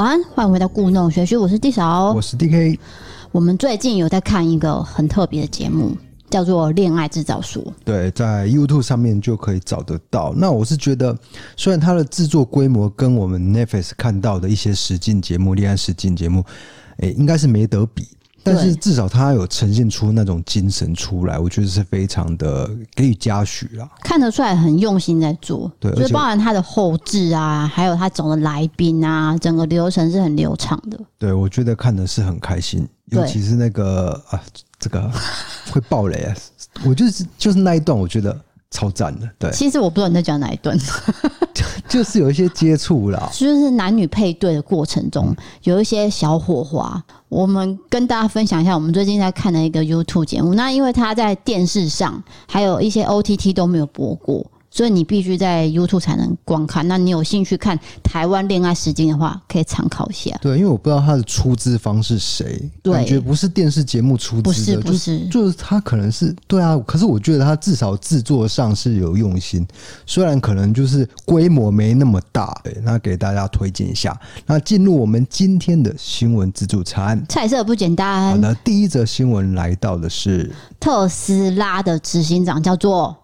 晚安，欢迎回到故弄玄虚，我是地少，我是 DK。我们最近有在看一个很特别的节目，叫做《恋爱制造术》。对，在 YouTube 上面就可以找得到。那我是觉得，虽然它的制作规模跟我们 Netflix 看到的一些实境节目、恋爱实境节目，诶，应该是没得比。但是至少他有呈现出那种精神出来，我觉得是非常的给予嘉许啦。看得出来很用心在做，对，就是包含他的后置啊，还有他找的来宾啊，整个流程是很流畅的。对，我觉得看的是很开心，尤其是那个啊，这个会爆雷啊，我就是就是那一段，我觉得。超赞的，对。其实我不知道你在讲哪一段，就 就是有一些接触啦，就是男女配对的过程中有一些小火花。我们跟大家分享一下，我们最近在看的一个 YouTube 节目。那因为他在电视上还有一些 OTT 都没有播过。所以你必须在 YouTube 才能观看。那你有兴趣看台湾恋爱实境的话，可以参考一下。对，因为我不知道他的出资方是谁，感觉不是电视节目出资的，不是，不是，就是，就是他可能是对啊。可是我觉得他至少制作上是有用心，虽然可能就是规模没那么大。对，那给大家推荐一下。那进入我们今天的新闻自助餐，菜色不简单。好的，第一则新闻来到的是特斯拉的执行长，叫做。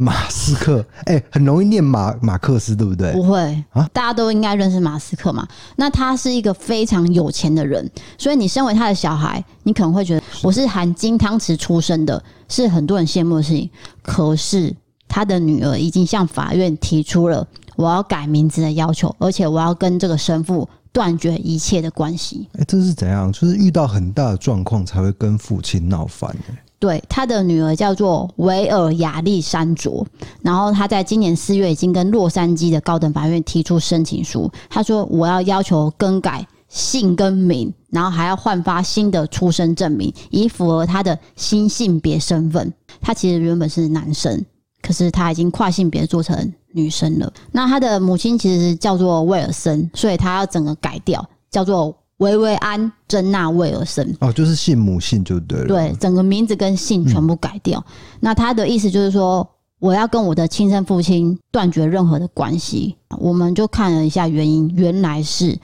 马斯克，哎、欸，很容易念马马克思，对不对？不会啊，大家都应该认识马斯克嘛。那他是一个非常有钱的人，所以你身为他的小孩，你可能会觉得我是含金汤匙出生的，是很多人羡慕的事情。可是他的女儿已经向法院提出了我要改名字的要求，而且我要跟这个生父断绝一切的关系。哎、欸，这是怎样？就是遇到很大的状况才会跟父亲闹翻、欸对，他的女儿叫做维尔亚历山卓，然后他在今年四月已经跟洛杉矶的高等法院提出申请书，他说我要要求更改姓跟名，然后还要换发新的出生证明，以符合他的新性别身份。他其实原本是男生，可是他已经跨性别做成女生了。那他的母亲其实叫做威尔森，所以他要整个改掉，叫做。维维安·珍娜·威尔森哦，就是姓母姓就对了。对，整个名字跟姓全部改掉。嗯、那他的意思就是说，我要跟我的亲生父亲断绝任何的关系。我们就看了一下原因，原来是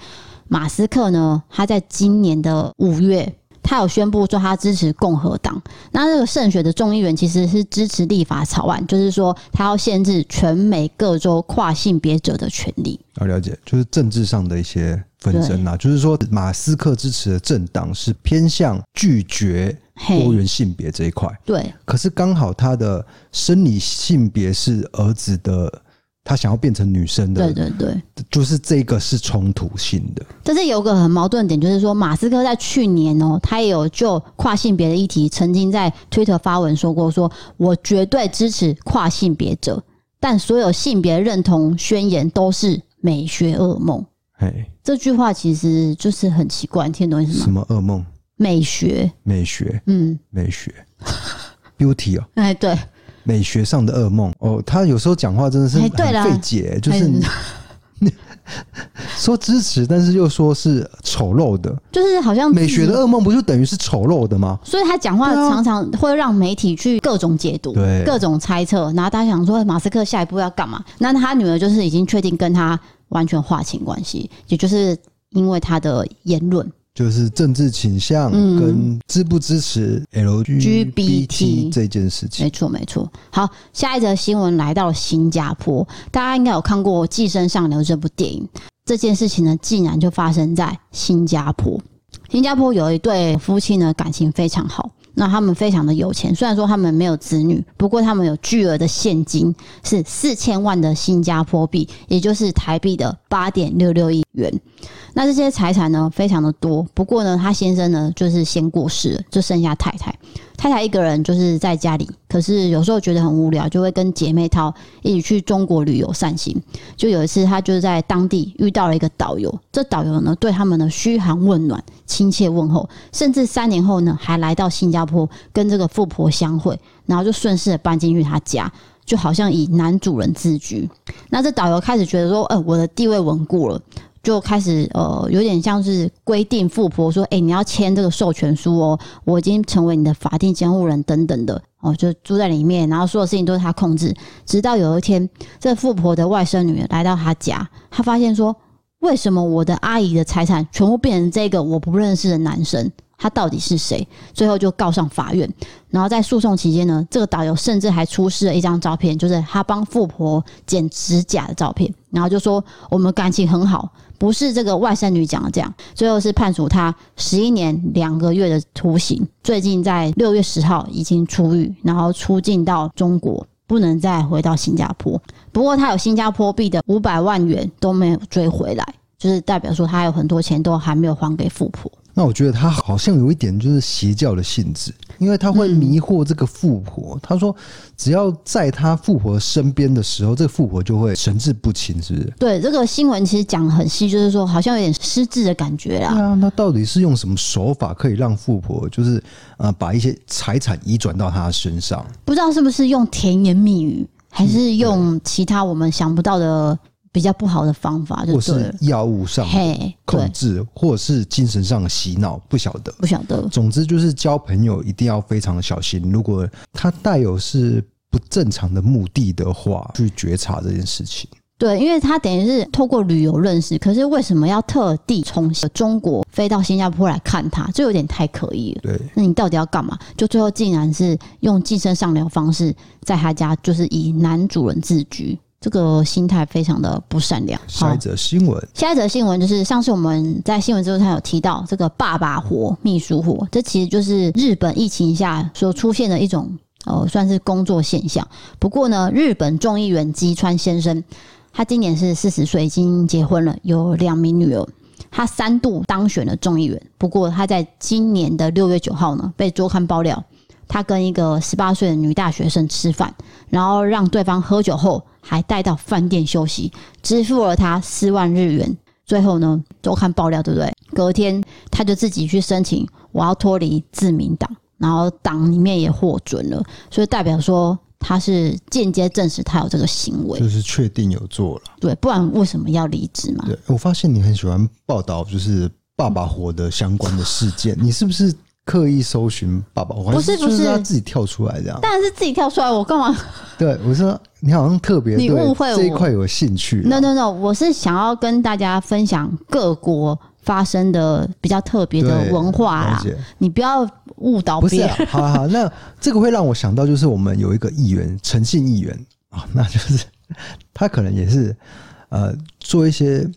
马斯克呢，他在今年的五月。他有宣布说他支持共和党，那这个胜选的众议员其实是支持立法草案，就是说他要限制全美各州跨性别者的权利。要了解，就是政治上的一些纷争啊，就是说马斯克支持的政党是偏向拒绝多元性别这一块。对，可是刚好他的生理性别是儿子的。他想要变成女生的，对对对，就是这个是冲突性的。但是有个很矛盾点，就是说马斯克在去年哦，他也有就跨性别的议题，曾经在推特发文说过，说我绝对支持跨性别者，但所有性别认同宣言都是美学噩梦。嘿，这句话其实就是很奇怪，听懂意思吗？什么噩梦？美学，美学，嗯，美学，beauty 哦，哎，对。美学上的噩梦哦，他有时候讲话真的是很费解，就是 说支持，但是又说是丑陋的，就是好像美学的噩梦不就等于是丑陋的吗？所以他讲话常常会让媒体去各种解读，对，各种猜测，然后大家想说马斯克下一步要干嘛？那他女儿就是已经确定跟他完全划清关系，也就是因为他的言论。就是政治倾向跟支不支持 LGBT 这件事情，没错没错。好，下一则新闻来到新加坡，大家应该有看过《寄生上流》这部电影。这件事情呢，竟然就发生在新加坡。新加坡有一对夫妻呢，感情非常好。那他们非常的有钱，虽然说他们没有子女，不过他们有巨额的现金，是四千万的新加坡币，也就是台币的八点六六亿元。那这些财产呢，非常的多。不过呢，他先生呢，就是先过世了，就剩下太太。太太一个人就是在家里，可是有时候觉得很无聊，就会跟姐妹淘一起去中国旅游散心。就有一次，他就是在当地遇到了一个导游，这导游呢，对他们的嘘寒问暖、亲切问候，甚至三年后呢，还来到新加坡跟这个富婆相会，然后就顺势的搬进去他家，就好像以男主人自居。那这导游开始觉得说，呃，我的地位稳固了。就开始呃，有点像是规定富婆说：“哎，你要签这个授权书哦，我已经成为你的法定监护人等等的哦。”就住在里面，然后所有事情都是他控制。直到有一天，这富婆的外甥女来到他家，他发现说：“为什么我的阿姨的财产全部变成这个我不认识的男生？他到底是谁？最后就告上法院。然后在诉讼期间呢，这个导游甚至还出示了一张照片，就是他帮富婆剪指甲的照片。然后就说我们感情很好，不是这个外甥女讲的这样。最后是判处他十一年两个月的徒刑。最近在六月十号已经出狱，然后出境到中国，不能再回到新加坡。不过他有新加坡币的五百万元都没有追回来，就是代表说他有很多钱都还没有还给富婆。那我觉得他好像有一点就是邪教的性质，因为他会迷惑这个富婆。他说，只要在他富婆身边的时候，这个富婆就会神志不清，是不是？对，这个新闻其实讲得很细，就是说好像有点失智的感觉啦。对啊，那到底是用什么手法可以让富婆就是呃把一些财产移转到他身上？不知道是不是用甜言蜜语，还是用其他我们想不到的？比较不好的方法，就或是药物上控制，或者是精神上的洗脑，不晓得，不晓得。总之就是交朋友一定要非常的小心。如果他带有是不正常的目的的话，去觉察这件事情。对，因为他等于是透过旅游认识，可是为什么要特地从中国飞到新加坡来看他？这有点太可疑了。对，那你到底要干嘛？就最后竟然是用寄生上流方式，在他家就是以男主人自居。这个心态非常的不善良。下一则新闻，下一则新闻就是上次我们在新闻之后，他有提到这个爸爸活、秘书活，这其实就是日本疫情下所出现的一种呃，算是工作现象。不过呢，日本众议员吉川先生，他今年是四十岁，已经结婚了，有两名女儿，他三度当选了众议员。不过他在今年的六月九号呢，被周刊爆料。他跟一个十八岁的女大学生吃饭，然后让对方喝酒后还带到饭店休息，支付了他四万日元。最后呢，周刊爆料，对不对？隔天他就自己去申请，我要脱离自民党，然后党里面也获准了，所以代表说他是间接证实他有这个行为，就是确定有做了。对，不然为什么要离职嘛？对，我发现你很喜欢报道，就是爸爸活的相关的事件，你是不是？刻意搜寻爸爸，不是不是他自己跳出来这样，当然是自己跳出来。我干嘛？对，我说你好像特别，你误会我这一块有兴趣。No No No，我是想要跟大家分享各国发生的比较特别的文化啦。你不要误导别人。好好好，那这个会让我想到，就是我们有一个议员诚信议员啊，那就是他可能也是呃做一些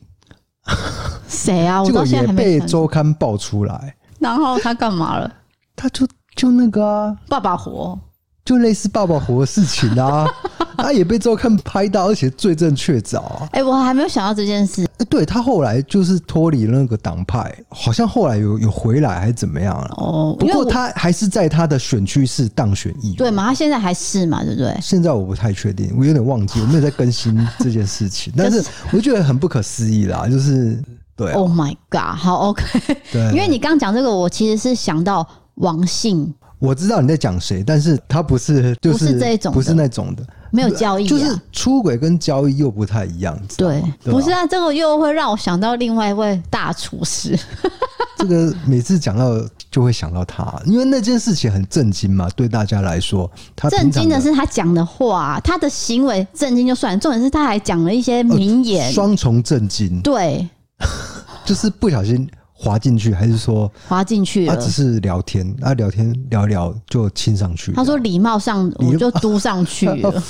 谁啊？我到现在还没被周刊爆出来。然后他干嘛了？他就就那个啊，爸爸活，就类似爸爸活的事情啊。他也被周刊拍到，而且罪证确凿啊。哎、欸，我还没有想到这件事。哎，对他后来就是脱离了那个党派，好像后来有有回来还是怎么样了？哦，不过他还是在他的选区是当选议员，对嘛？他现在还是嘛？对不对？现在我不太确定，我有点忘记，我没有在更新这件事情。但是我觉得很不可思议啦，就是。对、啊、Oh my God！好，OK。对，因为你刚讲这个，我其实是想到王信。我知道你在讲谁，但是他不是，就是不是这种，不是那种的，没有交易、啊，就是出轨跟交易又不太一样。对，对不是啊，这个又会让我想到另外一位大厨师。这个每次讲到就会想到他，因为那件事情很震惊嘛，对大家来说。他震惊的是他讲的话，他的行为震惊就算了，重点是他还讲了一些名言，双、呃、重震惊。对。就是不小心滑进去，还是说滑进去？他只是聊天，啊，聊天聊一聊就亲上去。他说礼貌上我就嘟上去了。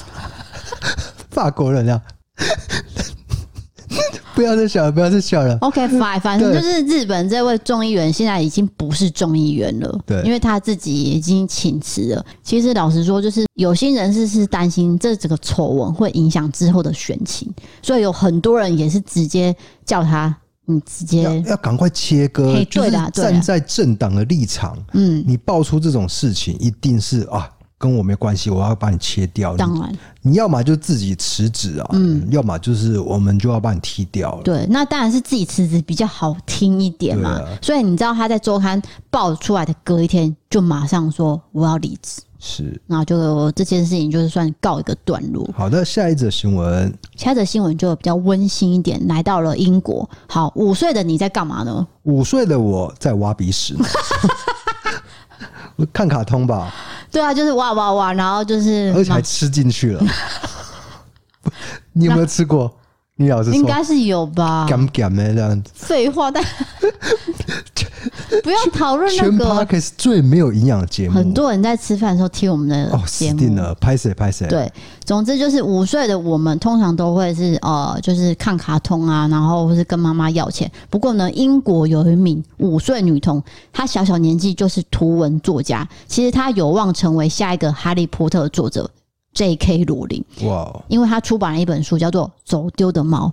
法国人啊，不要再笑了，不要再笑了。OK，fine，反正就是日本这位众议员现在已经不是众议员了，对，因为他自己已经请辞了。其实老实说，就是有心人士是担心这整个丑闻会影响之后的选情，所以有很多人也是直接叫他。你直接要要赶快切割，就是站在政党的立场。嗯，你爆出这种事情，一定是啊，跟我没关系，我要把你切掉。当然，你要么就自己辞职啊，嗯，要么就是我们就要把你踢掉了。对，那当然是自己辞职比较好听一点嘛。所以你知道他在周刊爆出来的隔一天，就马上说我要离职。是，那就这件事情就是算告一个段落。好的，下一则新闻，下一则新闻就比较温馨一点，来到了英国。好，五岁的你在干嘛呢？五岁的我在挖鼻屎，看卡通吧。对啊，就是哇哇哇，然后就是，而且还吃进去了。你有没有吃过？应该是有吧？干干的这样子。废话，但 不要讨论那全个。Podcast 最没有营养的节目，很多人在吃饭的时候听我们的哦，节定了，拍谁拍谁。对，总之就是五岁的我们通常都会是呃，就是看卡通啊，然后或是跟妈妈要钱。不过呢，英国有一名五岁女童，她小小年纪就是图文作家，其实她有望成为下一个哈利波特的作者 J.K. 罗琳。哇，因为她出版了一本书，叫做《走丢的猫》。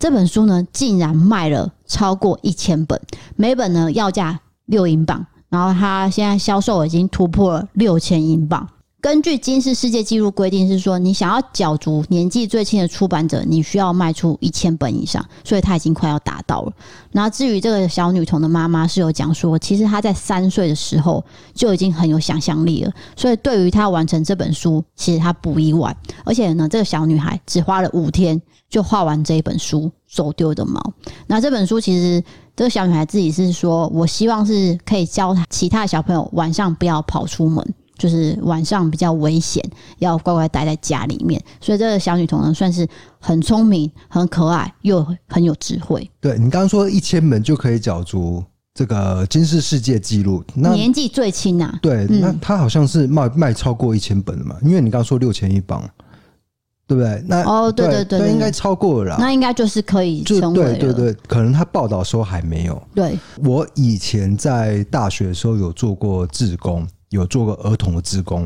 这本书呢，竟然卖了超过一千本，每本呢要价六英镑，然后它现在销售已经突破了六千英镑。根据金氏世界纪录规定，是说你想要角逐年纪最轻的出版者，你需要卖出一千本以上，所以他已经快要达到了。然后至于这个小女童的妈妈是有讲说，其实她在三岁的时候就已经很有想象力了，所以对于她完成这本书，其实她不意外。而且呢，这个小女孩只花了五天就画完这一本书《走丢的猫》。那这本书其实这个小女孩自己是说，我希望是可以教她其他的小朋友晚上不要跑出门。就是晚上比较危险，要乖乖待在家里面。所以这个小女童呢，算是很聪明、很可爱，又很有智慧。对，你刚刚说一千本就可以角逐这个金氏世界纪录，那年纪最轻啊。对，嗯、那她好像是卖卖超过一千本的嘛？因为你刚刚说六千一磅，对不对？那哦，对对对，对，那应该超过了啦。那应该就是可以成为了。对对对，可能他报道说还没有。对，我以前在大学的时候有做过志工。有做过儿童的志工，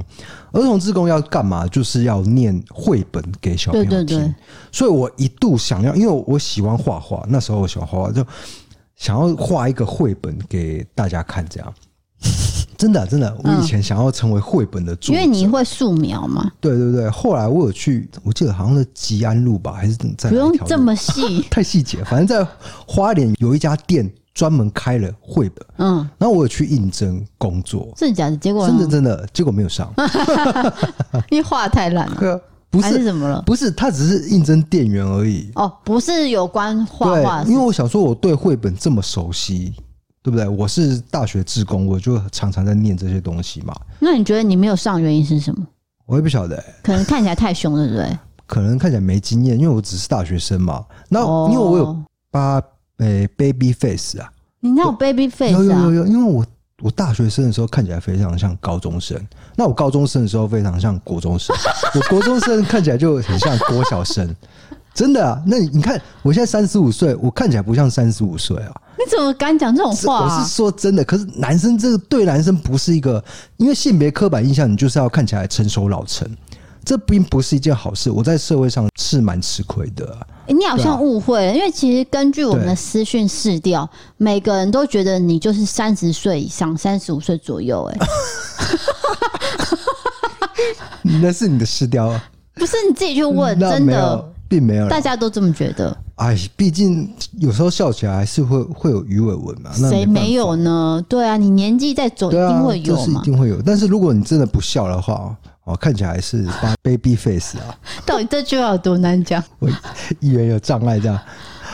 儿童志工要干嘛？就是要念绘本给小朋友听。对对对。所以我一度想要，因为我喜欢画画，那时候我喜欢画画，就想要画一个绘本给大家看。这样，真的真的，我以前想要成为绘本的作者。因为你会素描嘛？对对对。后来我有去，我记得好像是吉安路吧，还是在？不用这么细，太细节。反正在花莲有一家店。专门开了绘本，嗯，然后我有去应征工作，真的假的？结果真的真的，结果没有上，因为画太烂了，不是还是怎么了？不是，他只是应征店员而已。哦，不是有关画画，因为我想说，我对绘本这么熟悉，对不对？我是大学志工，我就常常在念这些东西嘛。那你觉得你没有上原因是什么？我也不晓得、欸，可能看起来太凶了，对不对？可能看起来没经验，因为我只是大学生嘛。那因为我有八。诶、欸、，baby face 啊！你那有 baby face 啊？有有有有，因为我我大学生的时候看起来非常像高中生，那我高中生的时候非常像国中生，我国中生看起来就很像国小生，真的啊！那你你看，我现在三十五岁，我看起来不像三十五岁啊？你怎么敢讲这种话、啊？我是说真的，可是男生这个对男生不是一个，因为性别刻板印象，你就是要看起来成熟老成。这并不是一件好事，我在社会上是蛮吃亏的、啊欸。你好像误会了，因为其实根据我们的私讯试调，每个人都觉得你就是三十岁以上，三十五岁左右、欸。哎，那是你的试调啊？不是你自己去问，真的并没有，大家都这么觉得。哎，毕竟有时候笑起来还是会会有鱼尾纹嘛。谁没有呢？对啊，你年纪在走，一定会有嘛、就是、一定会有。但是如果你真的不笑的话。哦，看起来是 baby face 啊！到底这句话有多难讲？我语言有障碍这样？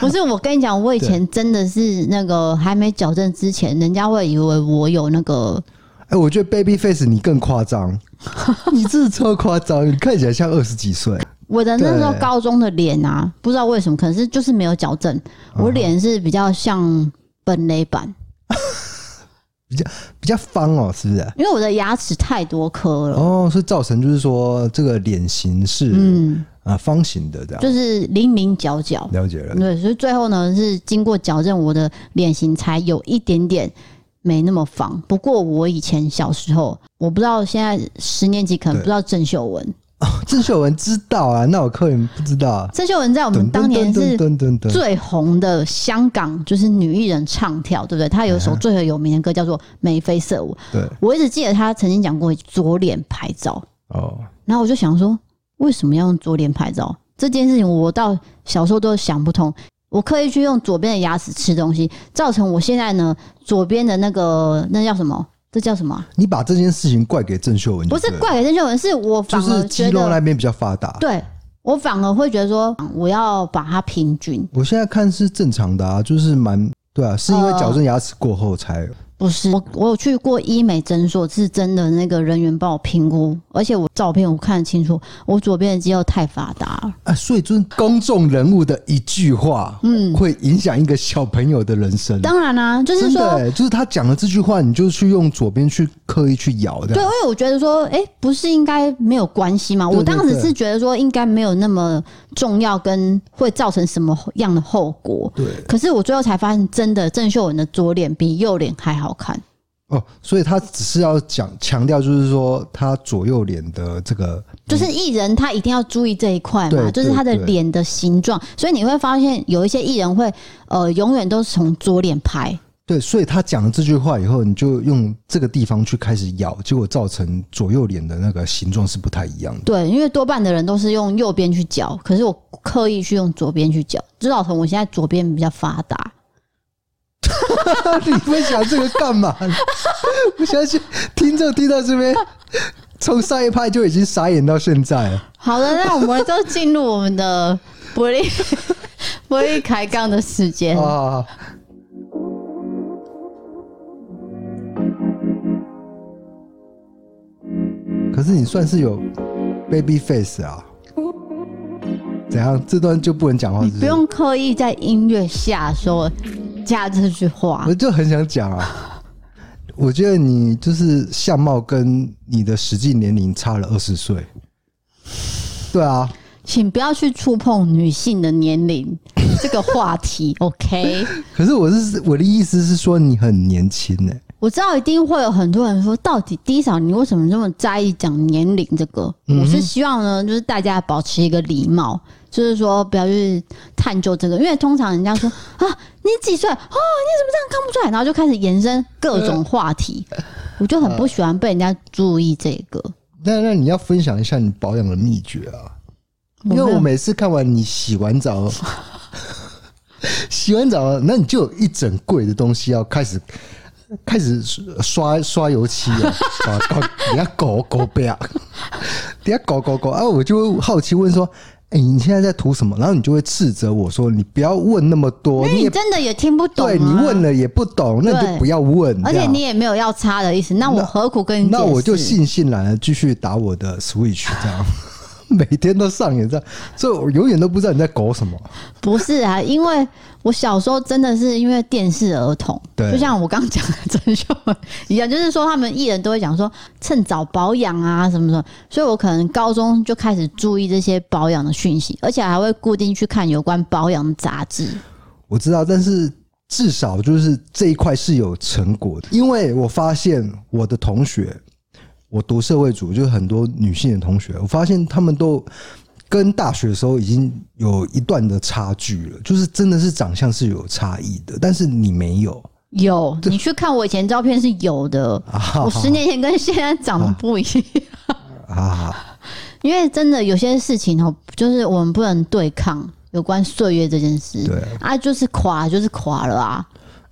不是，我跟你讲，我以前真的是那个还没矫正之前，人家会以为我有那个。哎、欸，我觉得 baby face 你更夸张，你这是超夸张，你看起来像二十几岁。我的那时候高中的脸啊，不知道为什么，可能是就是没有矫正，我脸是比较像本垒板。比较比较方哦，是不是？因为我的牙齿太多颗了哦，所以造成就是说这个脸型是嗯啊方形的这样，就是棱棱角角。了解了，对，所以最后呢是经过矫正，我的脸型才有一点点没那么方。不过我以前小时候，我不知道现在十年级可能不知道郑秀文。郑秀文知道啊，那我客人不知道啊。郑秀文在我们当年是最红的香港，就是女艺人唱跳，对不对？她有一首最有名的歌叫做《眉飞色舞》。对，我一直记得她曾经讲过左脸拍照。哦，然后我就想说，为什么要用左脸拍照？这件事情我到小时候都想不通。我刻意去用左边的牙齿吃东西，造成我现在呢左边的那个那叫什么？这叫什么、啊？你把这件事情怪给郑秀文？不是怪给郑秀文，是我反而觉得就是肌肉那边比较发达。对，我反而会觉得说，我要把它平均。我现在看是正常的啊，就是蛮对啊，是因为矫正牙齿过后才、呃、不是，我我有去过医美诊所，是真的那个人员帮我评估，而且我照片我看得清楚，我左边的肌肉太发达了啊！所以，就是公众人物的一句话，嗯，会影响一个小朋友的人生。当然啦、啊，就是说，欸、就是他讲了这句话，你就去用左边去刻意去咬的。对，因为我觉得说，哎、欸，不是应该没有关系吗？我当时是觉得说，应该没有那么重要，跟会造成什么样的后果。对。可是我最后才发现，真的郑秀文的左脸比右脸还好看。哦，所以他只是要讲强调，就是说他左右脸的这个，就是艺人他一定要注意这一块嘛，就是他的脸的形状。所以你会发现有一些艺人会呃，永远都是从左脸拍。对，所以他讲了这句话以后，你就用这个地方去开始咬，结果造成左右脸的那个形状是不太一样的。对，因为多半的人都是用右边去嚼，可是我刻意去用左边去嚼。知道从我现在左边比较发达。你分享这个干嘛？我相信听众听到这边，从上一派就已经傻眼到现在了。好的，那我们就进入我们的 玻璃玻璃开杠的时间啊。可是你算是有 baby face 啊？怎样？这段就不能讲话是不是？你不用刻意在音乐下说。加这句话，我就很想讲啊！我觉得你就是相貌跟你的实际年龄差了二十岁。对啊，请不要去触碰女性的年龄这个话题，OK？可是我是我的意思是说你很年轻呢。我知道一定会有很多人说，到底低嫂你为什么这么在意讲年龄这个？我是希望呢，就是大家保持一个礼貌。就是说，不要去探究这个，因为通常人家说啊，你几岁？哦，你怎么这样看不出来？然后就开始延伸各种话题，我就很不喜欢被人家注意这个。那那你要分享一下你保养的秘诀啊？因为我每次看完你洗完澡，洗完澡，那你就有一整柜的东西要开始开始刷刷油漆啊，搞你要搞 搞不要，你要搞搞搞啊！我就会好奇问说。哎、欸，你现在在涂什么？然后你就会斥责我说：“你不要问那么多，你真的也听不懂。对，你问了也不懂，那你就不要问。而且你也没有要擦的意思，那我何苦跟你？那我就悻悻然的继续打我的 Switch，这样 每天都上演这样，所以我永远都不知道你在搞什么。不是啊，因为。我小时候真的是因为电视儿童，对，就像我刚讲的郑秀文一样，就是说他们艺人都会讲说趁早保养啊什么什么，所以我可能高中就开始注意这些保养的讯息，而且还会固定去看有关保养的杂志。我知道，但是至少就是这一块是有成果的，因为我发现我的同学，我读社会组，就是很多女性的同学，我发现他们都。跟大学的时候已经有一段的差距了，就是真的是长相是有差异的，但是你没有。有，你去看我以前照片是有的，我十年前跟现在长得不一样啊。因为真的有些事情哦，就是我们不能对抗有关岁月这件事，对啊，就是垮就是垮了啊。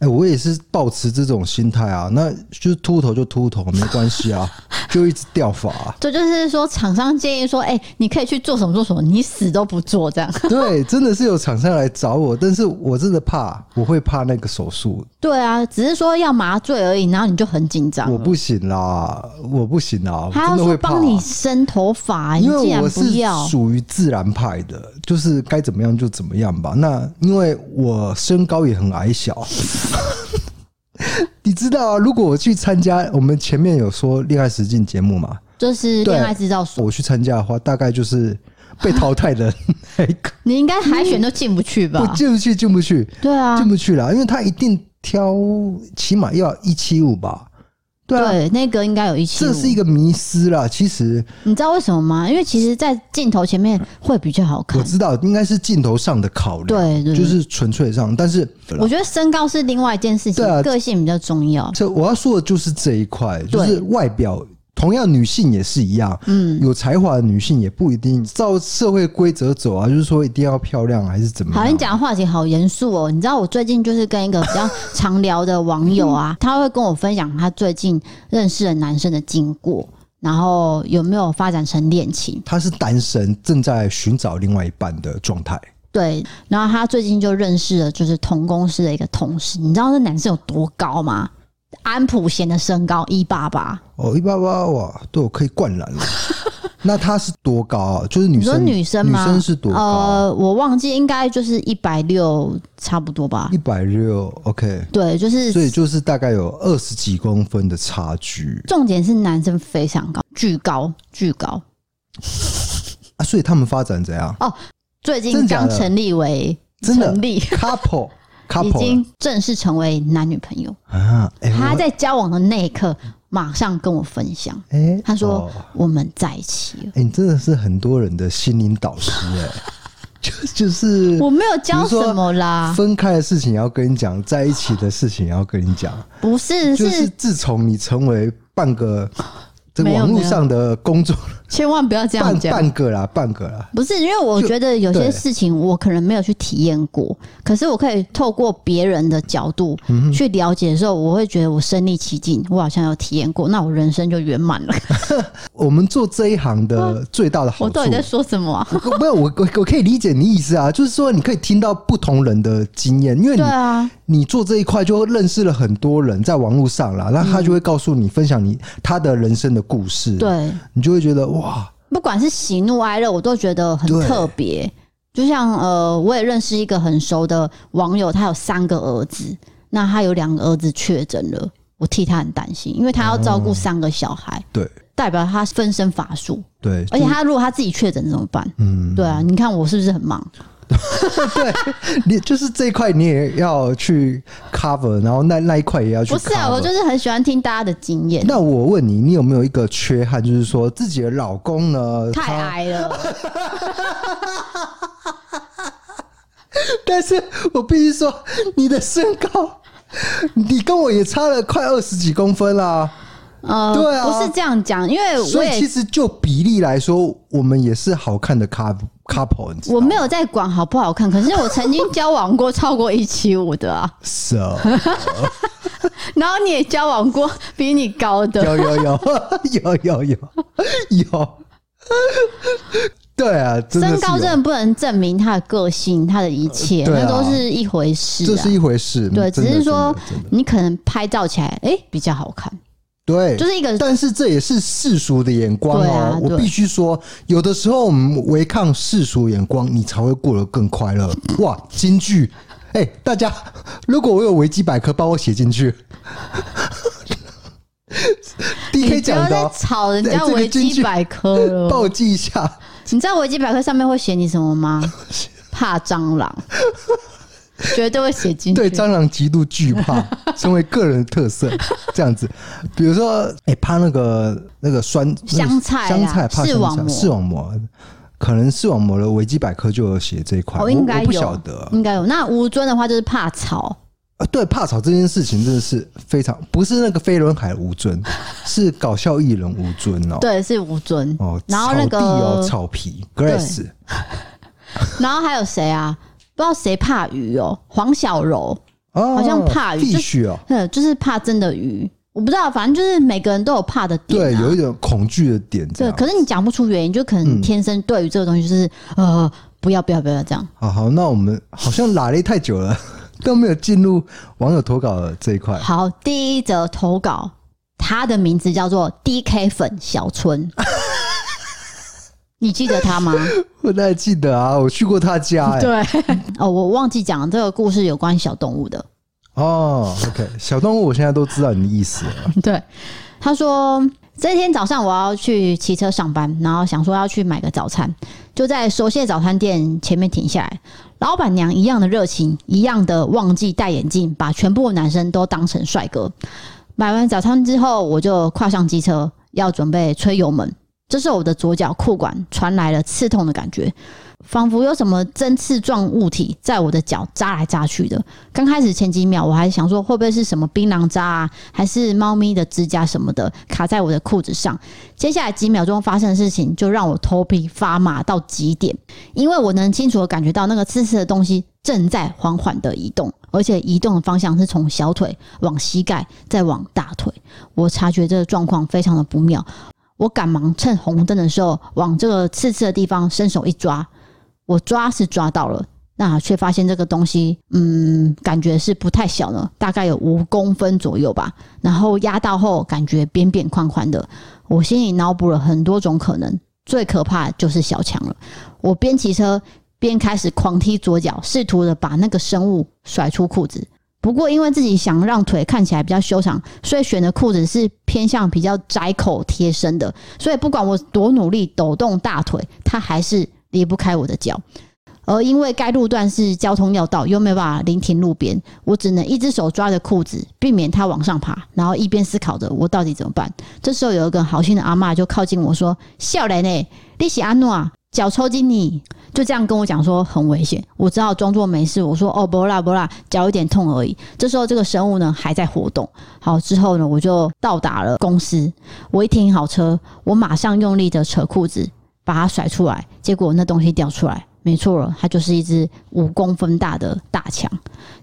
哎，我也是抱持这种心态啊，那就是秃头就秃头，没关系啊，就一直掉发。这就是说，厂商建议说，哎，你可以去做什么做什么，你死都不做这样。对，真的是有厂商来找我，但是我真的怕，我会怕那个手术。对啊，只是说要麻醉而已，然后你就很紧张。我不行啦，我不行啦，他要说帮你生头发，因为我是属于自然派的，就是该怎么样就怎么样吧。那因为我身高也很矮小。你知道啊？如果我去参加，我们前面有说恋爱实境节目嘛，就是恋爱制造所。我去参加的话，大概就是被淘汰的那个。你应该海选都进不去吧？我进不去，进不去。对啊，进不去了，因为他一定挑，起码要一七五吧。对，啊、对，那个应该有一千。这是一个迷思啦，其实你知道为什么吗？因为其实，在镜头前面会比较好看。我知道，应该是镜头上的考虑，对，对，就是纯粹上。但是我觉得身高是另外一件事情，个性比较重要。这我要说的就是这一块，就是外表。同样，女性也是一样，嗯，有才华的女性也不一定照社会规则走啊，就是说一定要漂亮还是怎么样？好，你讲的话题好严肃哦。你知道我最近就是跟一个比较常聊的网友啊，他会跟我分享他最近认识的男生的经过，然后有没有发展成恋情？他是单身，正在寻找另外一半的状态。对，然后他最近就认识了就是同公司的一个同事，你知道那男生有多高吗？安普贤的身高一八八。哦，一八八哇，都有可以灌篮了。那她是多高啊？就是女生，女生吗？女生是多高？呃，我忘记，应该就是一百六，差不多吧。一百六，OK。对，就是，所以就是大概有二十几公分的差距。重点是男生非常高，巨高，巨高。啊，所以他们发展怎样？哦，最近刚成立为成立 couple，couple couple 已经正式成为男女朋友啊。欸、他在交往的那一刻，马上跟我分享，哎、欸，他说我们在一起了。哎、欸，你真的是很多人的心灵导师哎、欸，就就是我没有教什么啦，分开的事情要跟你讲，在一起的事情要跟你讲，不是，就是自从你成为半个。这网络上的工作，千万不要这样讲。半个啦，半个啦。不是，因为我觉得有些事情我可能没有去体验过，可是我可以透过别人的角度去了解的时候，我会觉得我身临其境，我好像有体验过，那我人生就圆满了。我们做这一行的最大的好处，我到底在说什么啊？没有，我我我可以理解你意思啊，就是说你可以听到不同人的经验，因为你对啊。你做这一块就认识了很多人，在网络上啦，那他就会告诉你、分享你他的人生的故事，对，你就会觉得哇，不管是喜怒哀乐，我都觉得很特别。就像呃，我也认识一个很熟的网友，他有三个儿子，那他有两个儿子确诊了，我替他很担心，因为他要照顾三个小孩，对，代表他分身乏术，对，而且他如果他自己确诊怎么办？嗯，对啊，你看我是不是很忙？对，你就是这一块你也要去 cover，然后那那一块也要去。不是啊，我就是很喜欢听大家的经验。那我问你，你有没有一个缺憾，就是说自己的老公呢太矮了？但是我必须说，你的身高，你跟我也差了快二十几公分啦。呃，对啊，不是这样讲，因为我所以其实就比例来说，我们也是好看的 couple couple。我没有在管好不好看，可是我曾经交往过超过一七五的啊。是啊，然后你也交往过比你高的，有有有有 有有有。对啊，身高真的不能证明他的个性，他的一切，那都是一回事，这是一回事。对，只是说你可能拍照起来，哎，比较好看。对，就是一个，但是这也是世俗的眼光哦。啊、我必须说，有的时候我们违抗世俗眼光，你才会过得更快乐。哇，金句！哎、欸，大家，如果我有维基百科，帮我写进去。你不要再吵人家维基百科了，帮我 记一下。你知道维基百科上面会写你什么吗？怕蟑螂。绝对会写进去。对蟑螂极度惧怕，成为个人的特色。这样子，比如说，哎、欸，怕那个那个酸香菜，香菜怕视网膜，视网膜，可能视网膜的维基百科就有写这一块。我应该有，不晓得，应该有。那吴尊的话就是怕草啊，对，怕草这件事情真的是非常，不是那个飞轮海吴尊，是搞笑艺人吴尊哦。对，是吴尊哦。然后那个草草皮，Grace。然后还有谁啊？不知道谁怕鱼哦，黄小柔哦，好像怕鱼，必须哦，嗯，就是怕真的鱼。我不知道，反正就是每个人都有怕的点，对，有一点恐惧的点。对，可是你讲不出原因，就可能天生对于这个东西就是呃，不要不要不要这样。好好，那我们好像拉了太久了，都没有进入网友投稿的这一块。好，第一则投稿，他的名字叫做 DK 粉小春。你记得他吗？我当然记得啊，我去过他家、欸。对，哦，我忘记讲这个故事有关小动物的。哦，OK，小动物，我现在都知道你的意思了。对，他说这天早上我要去骑车上班，然后想说要去买个早餐，就在熟悉的早餐店前面停下来。老板娘一样的热情，一样的忘记戴眼镜，把全部男生都当成帅哥。买完早餐之后，我就跨上机车，要准备吹油门。这时候我的左脚裤管传来了刺痛的感觉，仿佛有什么针刺状物体在我的脚扎来扎去的。刚开始前几秒我还想说会不会是什么槟榔渣啊，还是猫咪的指甲什么的卡在我的裤子上。接下来几秒钟发生的事情就让我头皮发麻到极点，因为我能清楚的感觉到那个刺刺的东西正在缓缓的移动，而且移动的方向是从小腿往膝盖再往大腿。我察觉这个状况非常的不妙。我赶忙趁红灯的时候往这个刺刺的地方伸手一抓，我抓是抓到了，那却发现这个东西，嗯，感觉是不太小呢，大概有五公分左右吧。然后压到后，感觉扁扁宽宽的。我心里脑补了很多种可能，最可怕就是小强了。我边骑车边开始狂踢左脚，试图的把那个生物甩出裤子。不过因为自己想让腿看起来比较修长，所以选的裤子是偏向比较窄口贴身的。所以不管我多努力抖动大腿，它还是离不开我的脚。而因为该路段是交通要道，又没有办法临停路边，我只能一只手抓着裤子，避免它往上爬，然后一边思考着我到底怎么办。这时候有一个好心的阿嬷就靠近我说：“少年呢，你是安怎脚抽筋你？”就这样跟我讲说很危险。我只好装作没事，我说：“哦，不啦不啦，脚有点痛而已。”这时候这个生物呢还在活动。好，之后呢我就到达了公司，我一停好车，我马上用力的扯裤子把它甩出来，结果那东西掉出来。没错了，它就是一只五公分大的大强，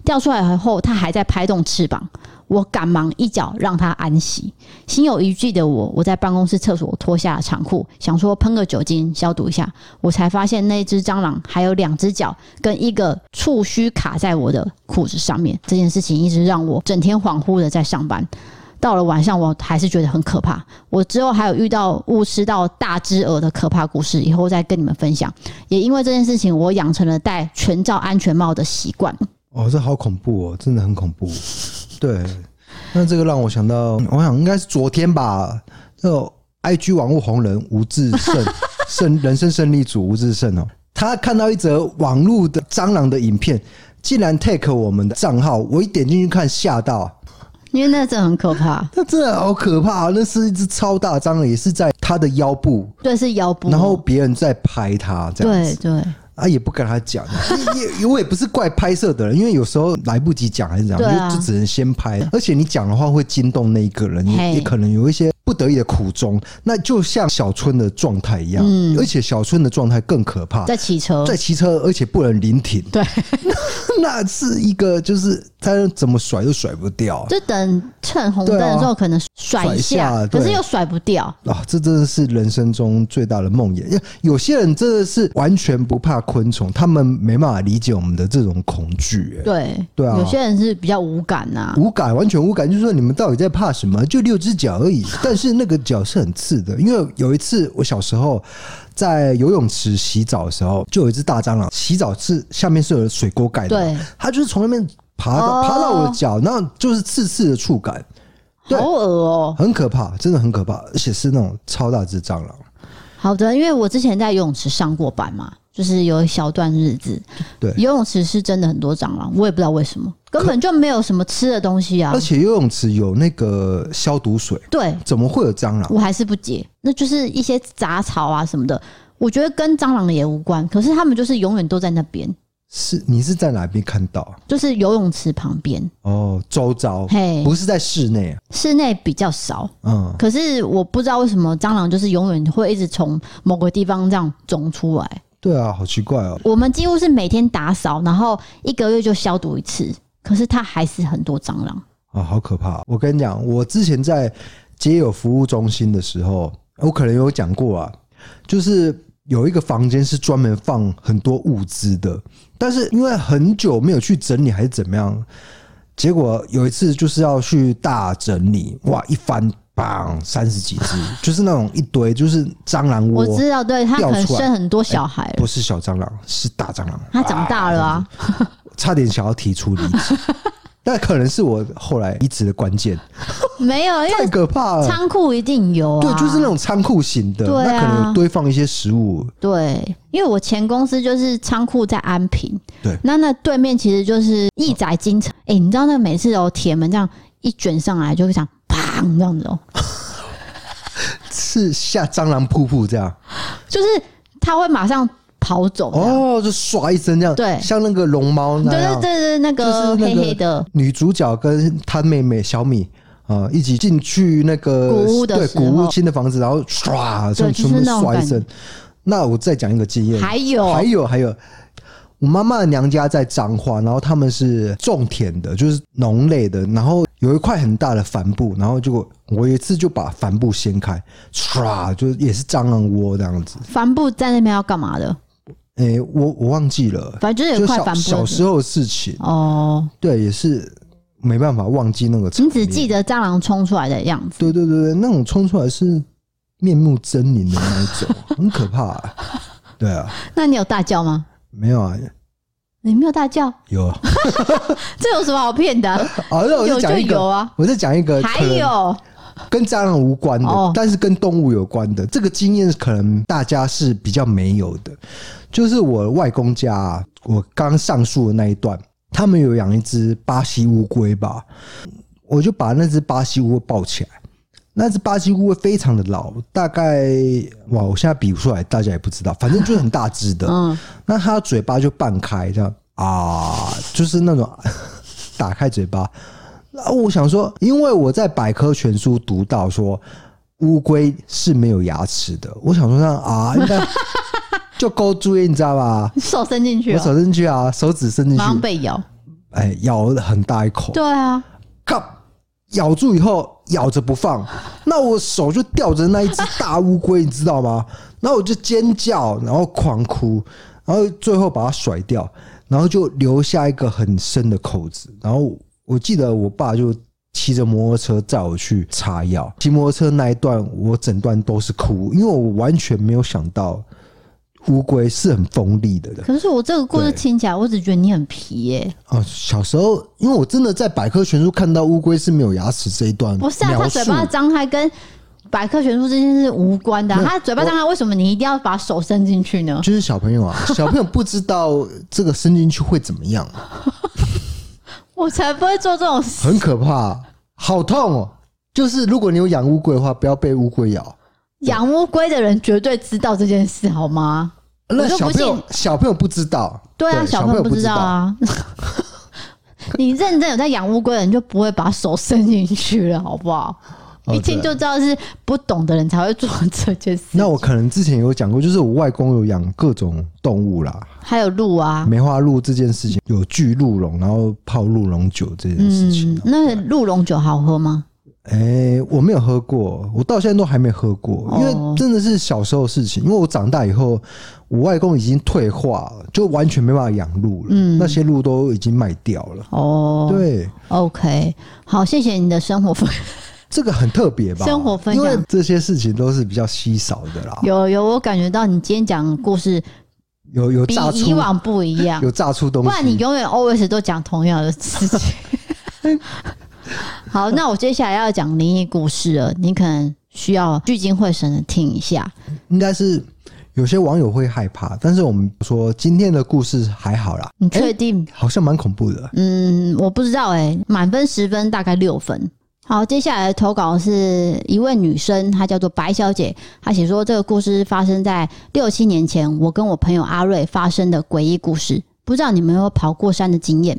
掉出来后，它还在拍动翅膀。我赶忙一脚让它安息。心有余悸的我，我在办公室厕所脱下了长裤，想说喷个酒精消毒一下。我才发现那只蟑螂还有两只脚跟一个触须卡在我的裤子上面。这件事情一直让我整天恍惚的在上班。到了晚上，我还是觉得很可怕。我之后还有遇到误吃到大只蛾的可怕故事，以后再跟你们分享。也因为这件事情，我养成了戴全罩安全帽的习惯。哦，这好恐怖哦，真的很恐怖。对，那这个让我想到，我想应该是昨天吧。那个 IG 网络红人吴志胜，胜人生胜利组吴志胜哦，他看到一则网络的蟑螂的影片，竟然 take 我们的账号，我一点进去看，吓到。因为那真的很可怕，那真的好可怕，那是一只超大蟑螂，也是在它的腰部，对，是腰部，然后别人在拍它，这样子，对对，啊，也不跟他讲，也我也不是怪拍摄的人，因为有时候来不及讲还是怎样，啊、就就只能先拍，而且你讲的话会惊动那一个人，也也可能有一些。不得已的苦衷，那就像小春的状态一样，嗯，而且小春的状态更可怕，在骑车，在骑车，而且不能临停，对，那是一个，就是他怎么甩都甩不掉，就等趁红灯的时候可能甩一下，可是又甩不掉啊！这真的是人生中最大的梦魇。有些人真的是完全不怕昆虫，他们没办法理解我们的这种恐惧。对对啊，有些人是比较无感呐，无感，完全无感，就是说你们到底在怕什么？就六只脚而已，但是。那个脚是很刺的，因为有一次我小时候在游泳池洗澡的时候，就有一只大蟑螂。洗澡是下面是有水沟盖的，对，它就是从那边爬到爬到我的脚，然后就是刺刺的触感，好恶哦，很可怕，真的很可怕，而且是那种超大只蟑螂。好的，因为我之前在游泳池上过班嘛。就是有一小段日子，对，游泳池是真的很多蟑螂，我也不知道为什么，根本就没有什么吃的东西啊。而且游泳池有那个消毒水，对，怎么会有蟑螂？我还是不解，那就是一些杂草啊什么的，我觉得跟蟑螂也无关。可是他们就是永远都在那边。是你是在哪边看到？就是游泳池旁边哦，周遭嘿，不是在室内，室内比较少。嗯，可是我不知道为什么蟑螂就是永远会一直从某个地方这样肿出来。对啊，好奇怪哦！我们几乎是每天打扫，然后一个月就消毒一次，可是它还是很多蟑螂啊，好可怕！我跟你讲，我之前在街友服务中心的时候，我可能有讲过啊，就是有一个房间是专门放很多物资的，但是因为很久没有去整理还是怎么样，结果有一次就是要去大整理，哇，一翻。三十几只，就是那种一堆，就是蟑螂窝。我知道，对，它可能生很多小孩，不是小蟑螂，是大蟑螂。它长大了啊，差点想要提出离职，那可能是我后来离职的关键。没有，因为太可怕了。仓库一定有，对，就是那种仓库型的，那可能有堆放一些食物。对，因为我前公司就是仓库在安平，对，那那对面其实就是义载金城。哎，你知道那每次有铁门这样一卷上来，就会想。砰，这样子哦，是下蟑螂瀑布这样，就是它会马上跑走哦，就唰一声这样，对，像那个龙猫那样，对对对，那个黑黑的女主角跟她妹妹小米啊一起进去那个古屋的对古屋新的房子，然后唰就全部唰一声。那我再讲一个经验，还有还有还有。我妈妈的娘家在彰化，然后他们是种田的，就是农类的。然后有一块很大的帆布，然后就我一次就把帆布掀开，唰，就也是蟑螂窝这样子。帆布在那边要干嘛的？哎、欸，我我忘记了，反正就是。小时候的事情哦，对，也是没办法忘记那个。你只记得蟑螂冲出来的样子？对对对对，那种冲出来是面目狰狞的那一种，很可怕、啊。对啊，那你有大叫吗？没有啊，你没有大叫？有啊，这有什么好骗的？好，那我就讲一个有啊，我再讲一个，还有。跟蟑螂无关的，哦、但是跟动物有关的，这个经验可能大家是比较没有的。就是我外公家、啊，我刚上述的那一段，他们有养一只巴西乌龟吧，我就把那只巴西乌龟抱起来。那只巴西乌龟非常的老，大概哇，我现在比不出来，大家也不知道，反正就是很大只的。嗯，那它嘴巴就半开这样啊，就是那种 打开嘴巴。啊，我想说，因为我在百科全书读到说乌龟是没有牙齿的，我想说那啊，应该就勾住，你知道吧？手伸进去，我手伸进去啊，手指伸进去，马上被咬，哎，咬了很大一口。对啊，靠，咬住以后咬着不放，那我手就吊着那一只大乌龟，你知道吗？然后我就尖叫，然后狂哭，然后最后把它甩掉，然后就留下一个很深的口子，然后。我记得我爸就骑着摩托车载我去擦药，骑摩托车那一段我整段都是哭，因为我完全没有想到乌龟是很锋利的。可是我这个故事听起来，我只觉得你很皮耶。哦，小时候因为我真的在百科全书看到乌龟是没有牙齿这一段，不是啊，他嘴巴张开跟百科全书这件事无关的。他嘴巴张开，为什么你一定要把手伸进去呢？就是小朋友啊，小朋友不知道这个伸进去会怎么样。我才不会做这种事，很可怕，好痛哦！就是如果你有养乌龟的话，不要被乌龟咬。养乌龟的人绝对知道这件事，好吗？那小朋友小朋友不知道，对啊，小朋友不知道啊。你认真有在养乌龟的人，就不会把手伸进去了，好不好？一听就知道是不懂的人才会做这件事。那我可能之前有讲过，就是我外公有养各种动物啦，还有鹿啊，梅花鹿这件事情，有锯鹿茸，然后泡鹿茸酒这件事情。嗯，那鹿茸酒好喝吗？哎、欸，我没有喝过，我到现在都还没喝过，因为真的是小时候的事情。因为我长大以后，我外公已经退化了，就完全没办法养鹿了。嗯，那些鹿都已经卖掉了。哦，对，OK，好，谢谢你的生活费。这个很特别吧？生活分享，因为这些事情都是比较稀少的啦。有有，我感觉到你今天讲的故事有有比以往不一样，有炸出东西。不然你永远 always 都讲同样的事情。好，那我接下来要讲灵异故事了，你可能需要聚精会神的听一下。应该是有些网友会害怕，但是我们说今天的故事还好啦。你确定？好像蛮恐怖的。嗯，我不知道哎、欸，满分十分大概六分。好，接下来的投稿是一位女生，她叫做白小姐。她写说，这个故事发生在六七年前，我跟我朋友阿瑞发生的诡异故事。不知道你们有没有跑过山的经验？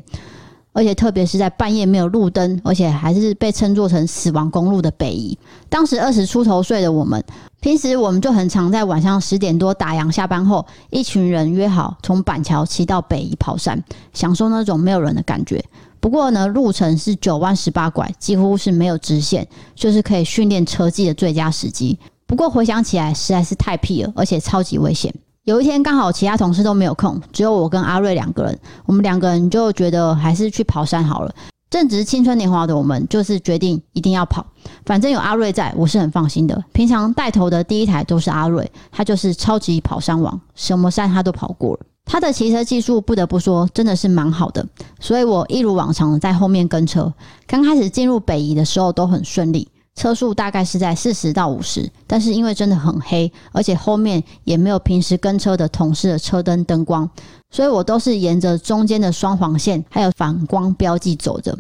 而且特别是在半夜没有路灯，而且还是被称作成死亡公路的北宜。当时二十出头岁的我们，平时我们就很常在晚上十点多打烊下班后，一群人约好从板桥骑到北宜跑山，享受那种没有人的感觉。不过呢，路程是九弯十八拐，几乎是没有直线，就是可以训练车技的最佳时机。不过回想起来实在是太屁了，而且超级危险。有一天刚好其他同事都没有空，只有我跟阿瑞两个人，我们两个人就觉得还是去跑山好了。正值青春年华的我们，就是决定一定要跑，反正有阿瑞在，我是很放心的。平常带头的第一台都是阿瑞，他就是超级跑山王，什么山他都跑过了。他的骑车技术不得不说真的是蛮好的，所以我一如往常在后面跟车。刚开始进入北宜的时候都很顺利，车速大概是在四十到五十，但是因为真的很黑，而且后面也没有平时跟车的同事的车灯灯光，所以我都是沿着中间的双黄线还有反光标记走着。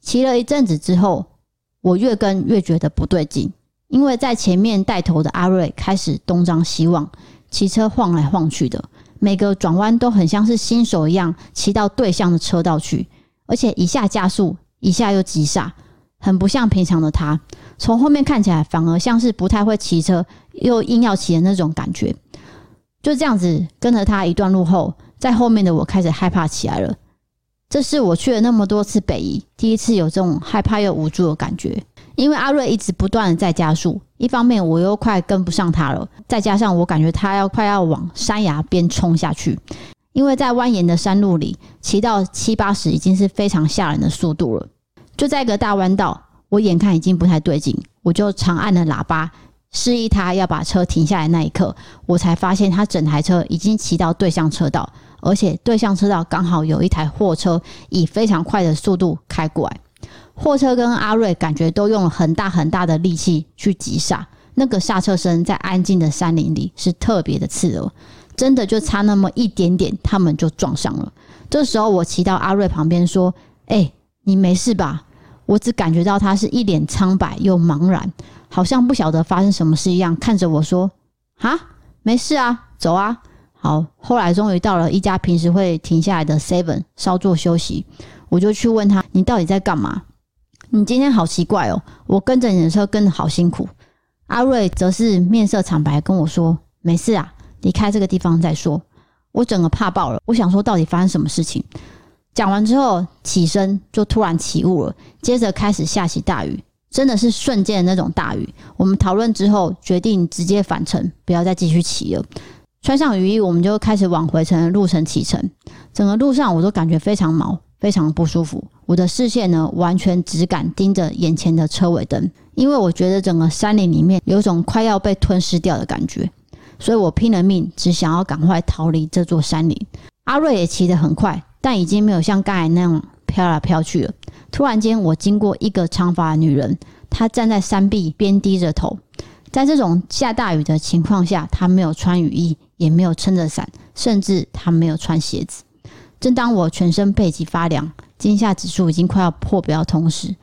骑了一阵子之后，我越跟越觉得不对劲，因为在前面带头的阿瑞开始东张西望，骑车晃来晃去的。每个转弯都很像是新手一样骑到对向的车道去，而且一下加速，一下又急刹，很不像平常的他。从后面看起来，反而像是不太会骑车又硬要骑的那种感觉。就这样子跟着他一段路后，在后面的我开始害怕起来了。这是我去了那么多次北宜，第一次有这种害怕又无助的感觉。因为阿瑞一直不断的在加速，一方面我又快跟不上他了，再加上我感觉他要快要往山崖边冲下去，因为在蜿蜒的山路里，骑到七八十已经是非常吓人的速度了。就在一个大弯道，我眼看已经不太对劲，我就长按了喇叭，示意他要把车停下来。那一刻，我才发现他整台车已经骑到对向车道，而且对向车道刚好有一台货车以非常快的速度开过来。货车跟阿瑞感觉都用了很大很大的力气去急刹，那个刹车声在安静的山林里是特别的刺耳，真的就差那么一点点，他们就撞上了。这时候我骑到阿瑞旁边说：“哎，你没事吧？”我只感觉到他是一脸苍白又茫然，好像不晓得发生什么事一样，看着我说：“啊，没事啊，走啊。”好，后来终于到了一家平时会停下来的 Seven 稍作休息，我就去问他：“你到底在干嘛？”你今天好奇怪哦，我跟着你的车跟得好辛苦。阿瑞则是面色惨白跟我说：“没事啊，离开这个地方再说。”我整个怕爆了，我想说到底发生什么事情？讲完之后起身就突然起雾了，接着开始下起大雨，真的是瞬间的那种大雨。我们讨论之后决定直接返程，不要再继续骑了。穿上雨衣，我们就开始往回程的路程启程。整个路上我都感觉非常毛。非常不舒服，我的视线呢，完全只敢盯着眼前的车尾灯，因为我觉得整个山林里面有种快要被吞噬掉的感觉，所以我拼了命，只想要赶快逃离这座山林。阿瑞也骑得很快，但已经没有像刚才那样飘来飘去了。突然间，我经过一个长发的女人，她站在山壁边低着头，在这种下大雨的情况下，她没有穿雨衣，也没有撑着伞，甚至她没有穿鞋子。正当我全身背脊发凉、惊吓指数已经快要破表同时，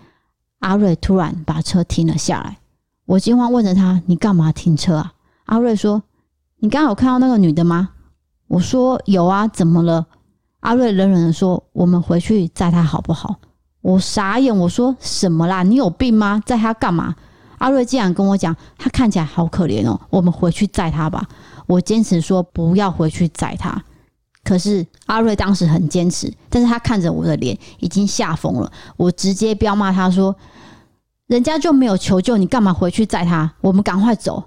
阿瑞突然把车停了下来。我惊慌问着他：“你干嘛停车啊？”阿瑞说：“你刚刚有看到那个女的吗？”我说：“有啊，怎么了？”阿瑞冷冷的说：“我们回去载她好不好？”我傻眼，我说：“什么啦？你有病吗？载她干嘛？”阿瑞竟然跟我讲：“她看起来好可怜哦，我们回去载她吧。”我坚持说：“不要回去载她。”可是阿瑞当时很坚持，但是他看着我的脸已经吓疯了。我直接飙骂他说：“人家就没有求救，你干嘛回去载他？我们赶快走。”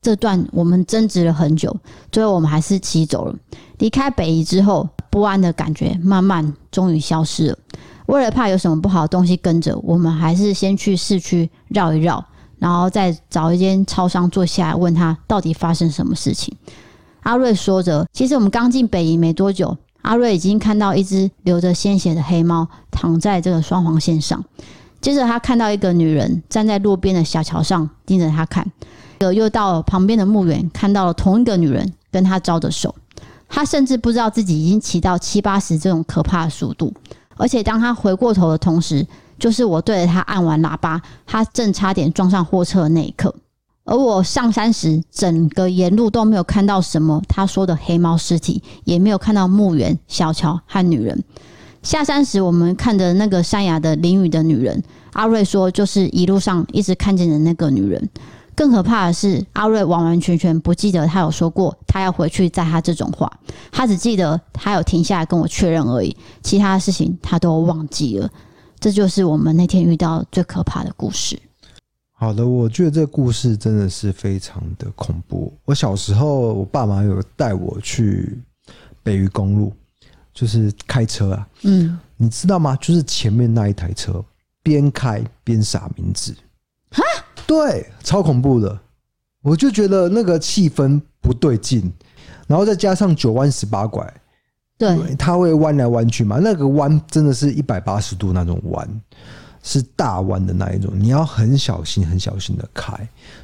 这段我们争执了很久，最后我们还是骑走了。离开北宜之后，不安的感觉慢慢终于消失了。为了怕有什么不好的东西跟着，我们还是先去市区绕一绕，然后再找一间超商坐下来，问他到底发生什么事情。阿瑞说着：“其实我们刚进北营没多久，阿瑞已经看到一只流着鲜血的黑猫躺在这个双黄线上。接着，他看到一个女人站在路边的小桥上盯着他看。又到旁边的墓园，看到了同一个女人跟他招着手。他甚至不知道自己已经骑到七八十这种可怕的速度。而且，当他回过头的同时，就是我对着他按完喇叭，他正差点撞上货车的那一刻。”而我上山时，整个沿路都没有看到什么他说的黑猫尸体，也没有看到墓园、小桥和女人。下山时，我们看着那个山崖的淋雨的女人。阿瑞说，就是一路上一直看见的那个女人。更可怕的是，阿瑞完完全全不记得他有说过他要回去载他这种话，他只记得他有停下来跟我确认而已，其他的事情他都忘记了。这就是我们那天遇到最可怕的故事。好的，我觉得这个故事真的是非常的恐怖。我小时候，我爸妈有带我去北宜公路，就是开车啊。嗯，你知道吗？就是前面那一台车边开边撒冥纸，哈，对，超恐怖的。我就觉得那个气氛不对劲，然后再加上九弯十八拐，对，它会弯来弯去嘛，那个弯真的是一百八十度那种弯。是大弯的那一种，你要很小心、很小心的开。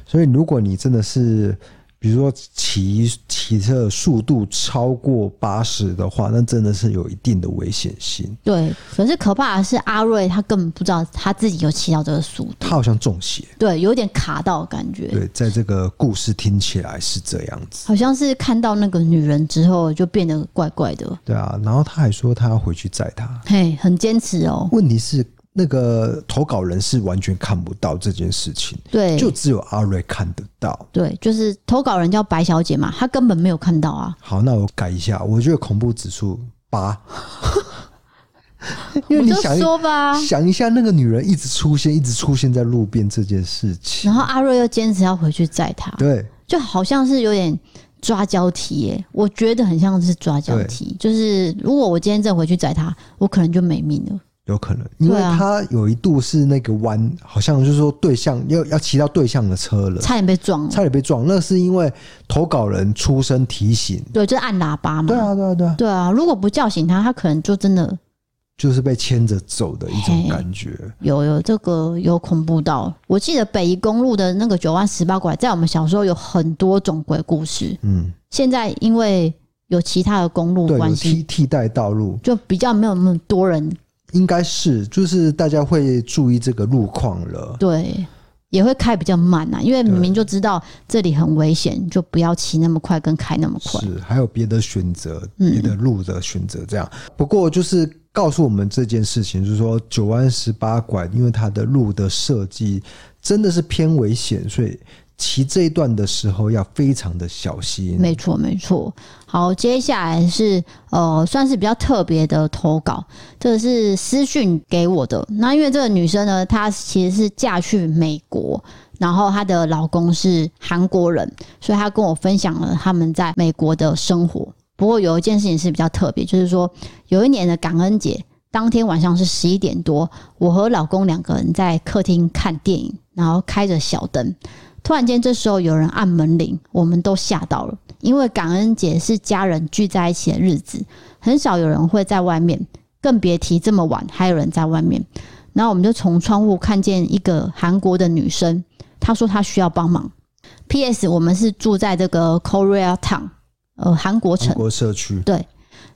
所以，如果你真的是，比如说骑骑车速度超过八十的话，那真的是有一定的危险性。对，可是可怕的是阿瑞，他根本不知道他自己有骑到这个速度，他好像中邪，对，有点卡到的感觉。对，在这个故事听起来是这样子，好像是看到那个女人之后就变得怪怪的。对啊，然后他还说他要回去载她，嘿，很坚持哦。问题是。那个投稿人是完全看不到这件事情，对，就只有阿瑞看得到。对，就是投稿人叫白小姐嘛，她根本没有看到啊。好，那我改一下，我觉得恐怖指数八。因为你想说吧，想一下那个女人一直出现，一直出现在路边这件事情，然后阿瑞又坚持要回去载她，对，就好像是有点抓交替耶，我觉得很像是抓交替，就是如果我今天再回去载她，我可能就没命了。有可能，因为他有一度是那个弯，啊、好像就是说对向要要骑到对向的车了，差点被撞了，差点被撞。那是因为投稿人出声提醒，对，就是按喇叭嘛。对啊，对啊，对啊，对啊。如果不叫醒他，他可能就真的就是被牵着走的一种感觉。有有这个有恐怖到，我记得北宜公路的那个九弯十八拐，在我们小时候有很多种鬼故事。嗯，现在因为有其他的公路关系，替替代道路，就比较没有那么多人。应该是，就是大家会注意这个路况了。对，也会开比较慢啊，因为明明就知道这里很危险，就不要骑那么快，跟开那么快。是，还有别的选择，别的路的选择这样。嗯。不过就是告诉我们这件事情，就是说九弯十八拐，因为它的路的设计真的是偏危险，所以。骑这一段的时候要非常的小心。没错，没错。好，接下来是呃，算是比较特别的投稿，这是私讯给我的。那因为这个女生呢，她其实是嫁去美国，然后她的老公是韩国人，所以她跟我分享了他们在美国的生活。不过有一件事情是比较特别，就是说有一年的感恩节当天晚上是十一点多，我和老公两个人在客厅看电影，然后开着小灯。突然间，这时候有人按门铃，我们都吓到了。因为感恩节是家人聚在一起的日子，很少有人会在外面，更别提这么晚还有人在外面。然后我们就从窗户看见一个韩国的女生，她说她需要帮忙。P.S. 我们是住在这个 Korea Town，呃，韩国城，韩国社区。对。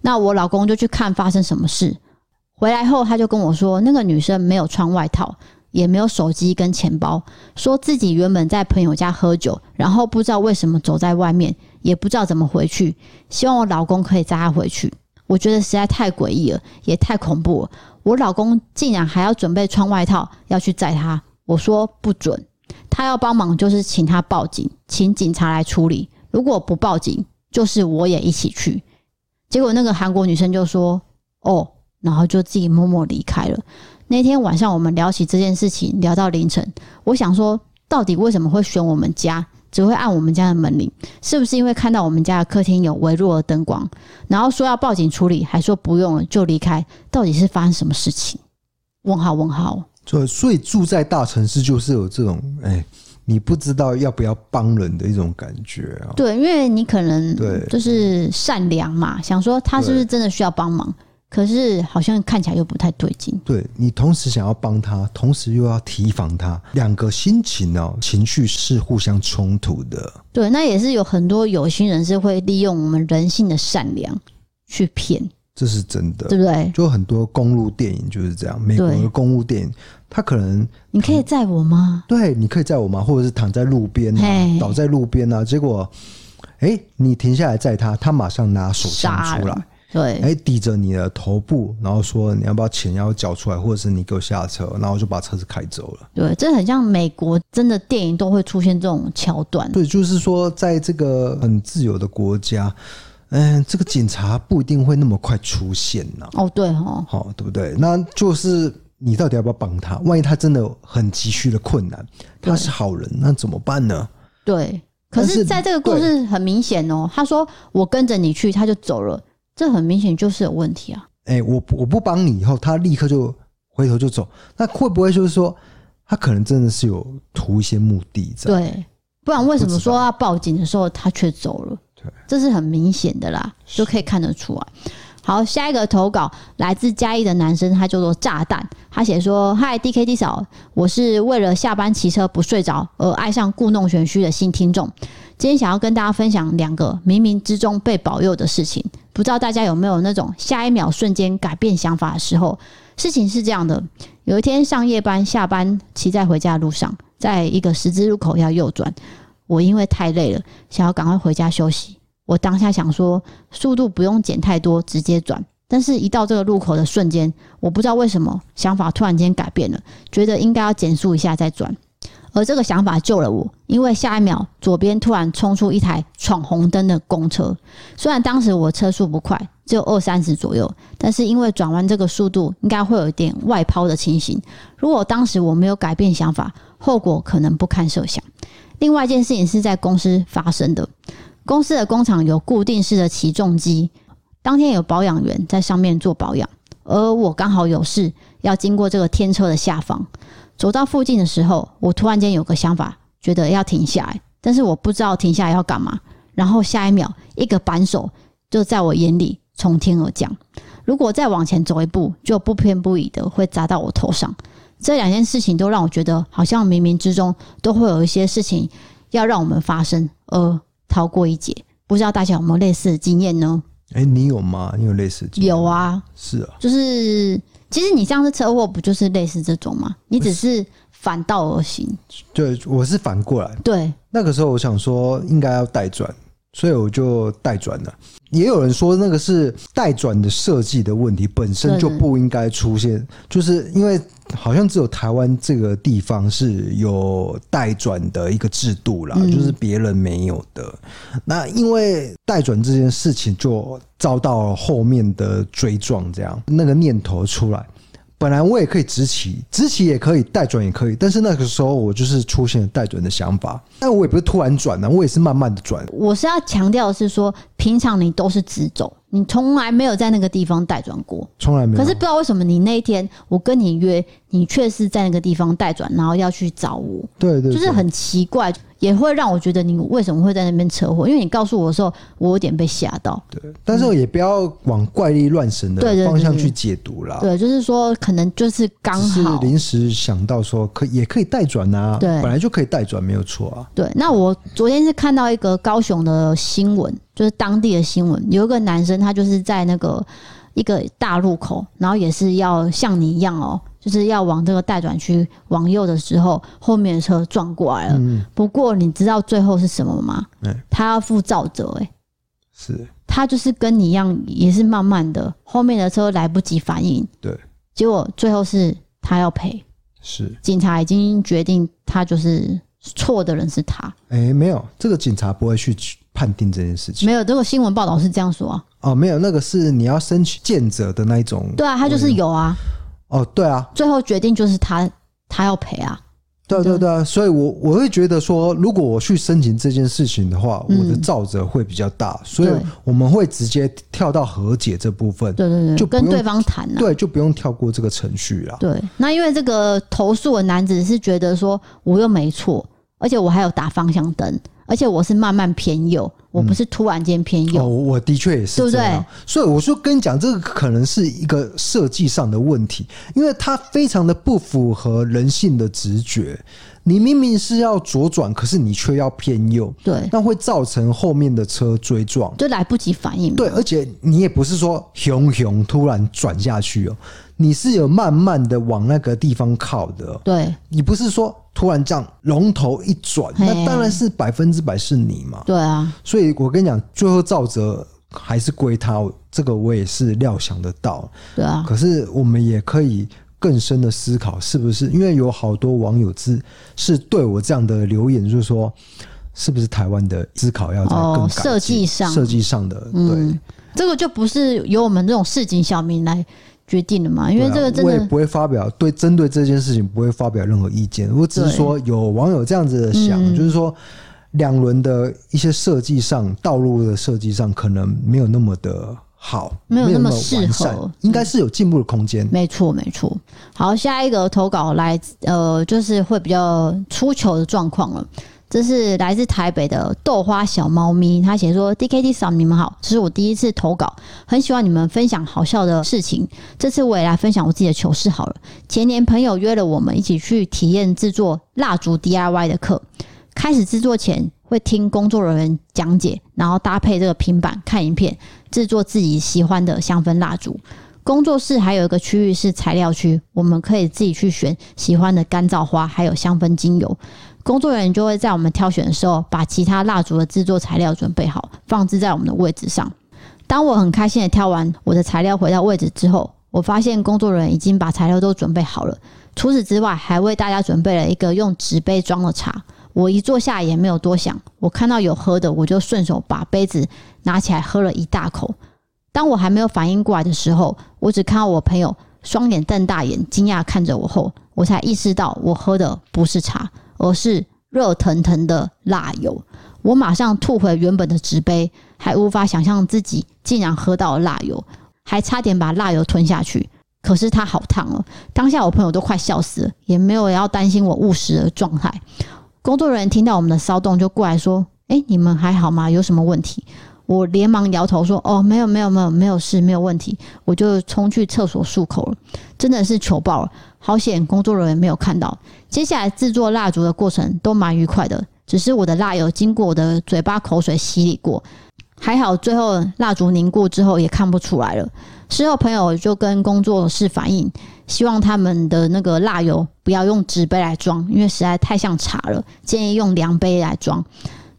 那我老公就去看发生什么事，回来后他就跟我说，那个女生没有穿外套。也没有手机跟钱包，说自己原本在朋友家喝酒，然后不知道为什么走在外面，也不知道怎么回去。希望我老公可以载他回去。我觉得实在太诡异了，也太恐怖了。我老公竟然还要准备穿外套要去载他，我说不准。他要帮忙就是请他报警，请警察来处理。如果不报警，就是我也一起去。结果那个韩国女生就说：“哦”，然后就自己默默离开了。那天晚上，我们聊起这件事情，聊到凌晨。我想说，到底为什么会选我们家，只会按我们家的门铃？是不是因为看到我们家的客厅有微弱的灯光，然后说要报警处理，还说不用了就离开？到底是发生什么事情？问号问号。所以，所以住在大城市就是有这种，哎，你不知道要不要帮人的一种感觉啊。对，因为你可能对，就是善良嘛，想说他是不是真的需要帮忙。可是好像看起来又不太对劲。对，你同时想要帮他，同时又要提防他，两个心情哦，情绪是互相冲突的。对，那也是有很多有心人是会利用我们人性的善良去骗，这是真的，对不对？就很多公路电影就是这样，美国的公路电影，他可能你可以载我吗？对，你可以载我吗？或者是躺在路边啊，倒在路边啊，结果哎，你停下来载他，他马上拿手枪出来。对，哎，抵着你的头部，然后说你要不要钱要缴出来，或者是你给我下车，然后就把车子开走了。对，这很像美国真的电影都会出现这种桥段。对，就是说在这个很自由的国家，嗯，这个警察不一定会那么快出现呢。哦，对哦，好，对不对？那就是你到底要不要帮他？万一他真的很急需的困难，他是好人，那怎么办呢？对，可是在这个故事很明显哦，他说我跟着你去，他就走了。这很明显就是有问题啊！哎、欸，我我不帮你以后，他立刻就回头就走，那会不会就是说，他可能真的是有图一些目的在？对，不然为什么说要报警的时候他却走了？对，这是很明显的啦，就可以看得出来。好，下一个投稿来自嘉义的男生，他叫做炸弹，他写说：“嗨，DKD 嫂，我是为了下班骑车不睡着而爱上故弄玄虚的新听众。”今天想要跟大家分享两个冥冥之中被保佑的事情，不知道大家有没有那种下一秒瞬间改变想法的时候？事情是这样的：有一天上夜班，下班骑在回家的路上，在一个十字路口要右转，我因为太累了，想要赶快回家休息。我当下想说，速度不用减太多，直接转。但是，一到这个路口的瞬间，我不知道为什么想法突然间改变了，觉得应该要减速一下再转。而这个想法救了我，因为下一秒左边突然冲出一台闯红灯的公车。虽然当时我车速不快，只有二三十左右，但是因为转弯这个速度应该会有一点外抛的情形。如果当时我没有改变想法，后果可能不堪设想。另外一件事情是在公司发生的，公司的工厂有固定式的起重机，当天有保养员在上面做保养，而我刚好有事要经过这个天车的下方。走到附近的时候，我突然间有个想法，觉得要停下来，但是我不知道停下来要干嘛。然后下一秒，一个扳手就在我眼里从天而降。如果再往前走一步，就不偏不倚的会砸到我头上。这两件事情都让我觉得，好像冥冥之中都会有一些事情要让我们发生，而逃过一劫。不知道大家有没有类似的经验呢？哎，你有吗？你有类似的经验？有啊，是啊，就是。其实你上次车祸不就是类似这种吗？你只是反道而行。对，我是反过来。对，那个时候我想说应该要带转，所以我就代转了。也有人说那个是代转的设计的问题，本身就不应该出现，就是因为。好像只有台湾这个地方是有代转的一个制度啦，嗯、就是别人没有的。那因为代转这件事情，就遭到了后面的追撞，这样那个念头出来。本来我也可以直起，直起也可以，带转也可以，但是那个时候我就是出现了带转的想法。但我也不是突然转的，我也是慢慢的转。我是要强调的是说，平常你都是直走。你从来没有在那个地方带转过，从来没有。可是不知道为什么，你那一天我跟你约，你却是在那个地方带转，然后要去找我。对对，就是很奇怪，也会让我觉得你为什么会在那边车祸？因为你告诉我的时候，我有点被吓到。对，但是也不要往怪力乱神的方向去解读啦。对，就是说可能就是刚好临时想到说可也可以带转啊，对，本来就可以带转，没有错啊。对，那我昨天是看到一个高雄的新闻。就是当地的新闻，有一个男生，他就是在那个一个大路口，然后也是要像你一样哦，就是要往这个待转区往右的时候，后面的车撞过来了。嗯、不过你知道最后是什么吗？欸、他要负肇责，哎，是，他就是跟你一样，也是慢慢的，后面的车来不及反应，对，结果最后是他要赔，是，警察已经决定他就是错的人是他。哎、欸，没有，这个警察不会去。判定这件事情没有，这个新闻报道是这样说啊。哦，没有，那个是你要申请见者的那一种。对啊，他就是有啊。哦，对啊，最后决定就是他，他要赔啊。对对对啊，所以我我会觉得说，如果我去申请这件事情的话，我的造责会比较大，所以我们会直接跳到和解这部分。对对对，就跟对方谈。对，就不用跳过这个程序了。对，那因为这个投诉的男子是觉得说，我又没错，而且我还有打方向灯。而且我是慢慢偏右，我不是突然间偏右。嗯、哦，我的确也是，对不对？所以我说跟你讲，这个可能是一个设计上的问题，因为它非常的不符合人性的直觉。你明明是要左转，可是你却要偏右，对，那会造成后面的车追撞，就来不及反应。对，而且你也不是说熊熊突然转下去哦，你是有慢慢的往那个地方靠的。对，你不是说突然这样龙头一转，那当然是百分之百是你嘛。对啊，所以我跟你讲，最后赵哲还是归他，这个我也是料想得到。对啊，可是我们也可以。更深的思考是不是？因为有好多网友是是对我这样的留言，就是说，是不是台湾的思考要在更设计上设计上的？对、嗯，这个就不是由我们这种市井小民来决定了嘛？因为这个真的、啊、我也不会发表对针对这件事情不会发表任何意见。我只是说有网友这样子的想，嗯、就是说两轮的一些设计上，道路的设计上可能没有那么的。好，没有那么适合，应该是有进步的空间。没错，没错。好，下一个投稿来，呃，就是会比较出糗的状况了。这是来自台北的豆花小猫咪，他写说：“D K D 嫂，你们好，这是我第一次投稿，很喜欢你们分享好笑的事情。这次我也来分享我自己的糗事好了。前年朋友约了我们一起去体验制作蜡烛 DIY 的课，开始制作前。”会听工作人员讲解，然后搭配这个平板看影片，制作自己喜欢的香氛蜡烛。工作室还有一个区域是材料区，我们可以自己去选喜欢的干燥花，还有香氛精油。工作人员就会在我们挑选的时候，把其他蜡烛的制作材料准备好，放置在我们的位置上。当我很开心的挑完我的材料回到位置之后，我发现工作人员已经把材料都准备好了。除此之外，还为大家准备了一个用纸杯装的茶。我一坐下也没有多想，我看到有喝的，我就顺手把杯子拿起来喝了一大口。当我还没有反应过来的时候，我只看到我朋友双眼瞪大眼，惊讶看着我后，我才意识到我喝的不是茶，而是热腾腾的辣油。我马上吐回原本的纸杯，还无法想象自己竟然喝到了辣油，还差点把辣油吞下去。可是它好烫哦，当下我朋友都快笑死了，也没有要担心我误食的状态。工作人员听到我们的骚动，就过来说：“哎，你们还好吗？有什么问题？”我连忙摇头说：“哦，没有，没有，没有，没有事，没有问题。”我就冲去厕所漱口了，真的是糗爆了，好险工作人员没有看到。接下来制作蜡烛的过程都蛮愉快的，只是我的蜡油经过我的嘴巴口水洗礼过，还好最后蜡烛凝固之后也看不出来了。事后朋友就跟工作室反映，希望他们的那个蜡油不要用纸杯来装，因为实在太像茶了，建议用量杯来装。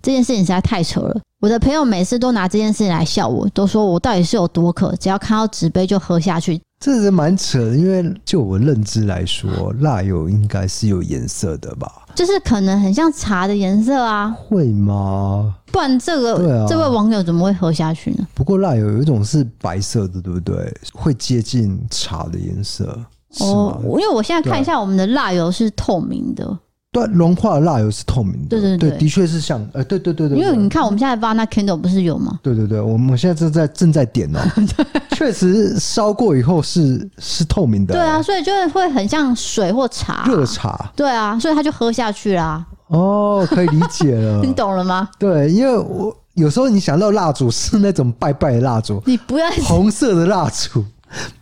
这件事情实在太扯了。我的朋友每次都拿这件事情来笑我，都说我到底是有多渴，只要看到纸杯就喝下去。这是蛮扯的，因为就我认知来说，辣油应该是有颜色的吧？就是可能很像茶的颜色啊？会吗？不然这个这位网友怎么会喝下去呢？不过辣油有一种是白色的，对不对？会接近茶的颜色哦。因为我现在看一下，我们的蜡油是透明的。对，融化的蜡油是透明的。对对对，对，的确是像，呃，对对对对。因为你看，我们现在发那 candle 不是有吗？对对对，我们现在正在正在点哦。确实烧过以后是是透明的。对啊，所以就会很像水或茶。热茶。对啊，所以他就喝下去啦。哦，可以理解了。你懂了吗？对，因为我有时候你想到蜡烛是那种拜拜的蜡烛，你不要红色的蜡烛。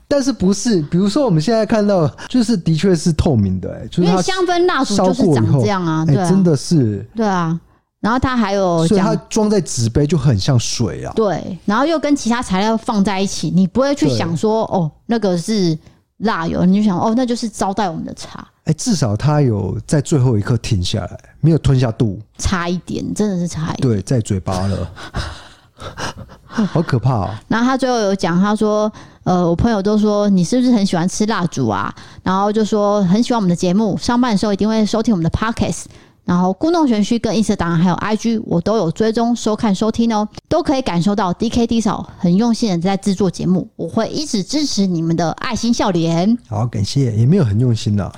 但是不是？比如说我们现在看到，就是的确是透明的、欸，哎，就是它香氛蜡烛就是长这样啊，对啊、欸，真的是，对啊。然后它还有，所以它装在纸杯就很像水啊，对。然后又跟其他材料放在一起，你不会去想说，哦，那个是蜡油，你就想，哦，那就是招待我们的茶。哎、欸，至少它有在最后一刻停下来，没有吞下肚，差一点，真的是差一点，对，在嘴巴了。好可怕哦！然后他最后有讲，他说：“呃，我朋友都说你是不是很喜欢吃蜡烛啊？然后就说很喜欢我们的节目，上班的时候一定会收听我们的 Podcast。然后故弄玄虚跟 Instagram 还有 IG 我都有追踪收看收听哦，都可以感受到 DKD 嫂很用心的在制作节目，我会一直支持你们的爱心笑脸。好，感谢，也没有很用心呐。”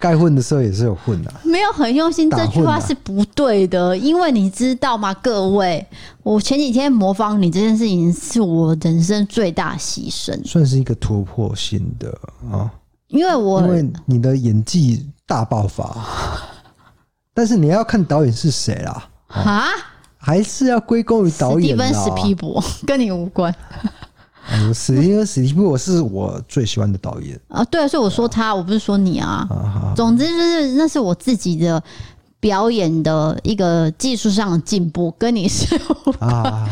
该混的时候也是有混的，没有很用心。这句话是不对的，因为你知道吗，各位，我前几天模仿你这件事情是我人生最大牺牲，算是一个突破性的啊。因为我因为你的演技大爆发，但是你要看导演是谁啦啊，还是要归功于导演。史蒂芬史皮博跟你无关。嗯，史蒂夫史皮博是我最喜欢的导演啊。对啊，所以我说他，我不是说你啊。啊总之就是那是我自己的表演的一个技术上的进步，跟你是啊，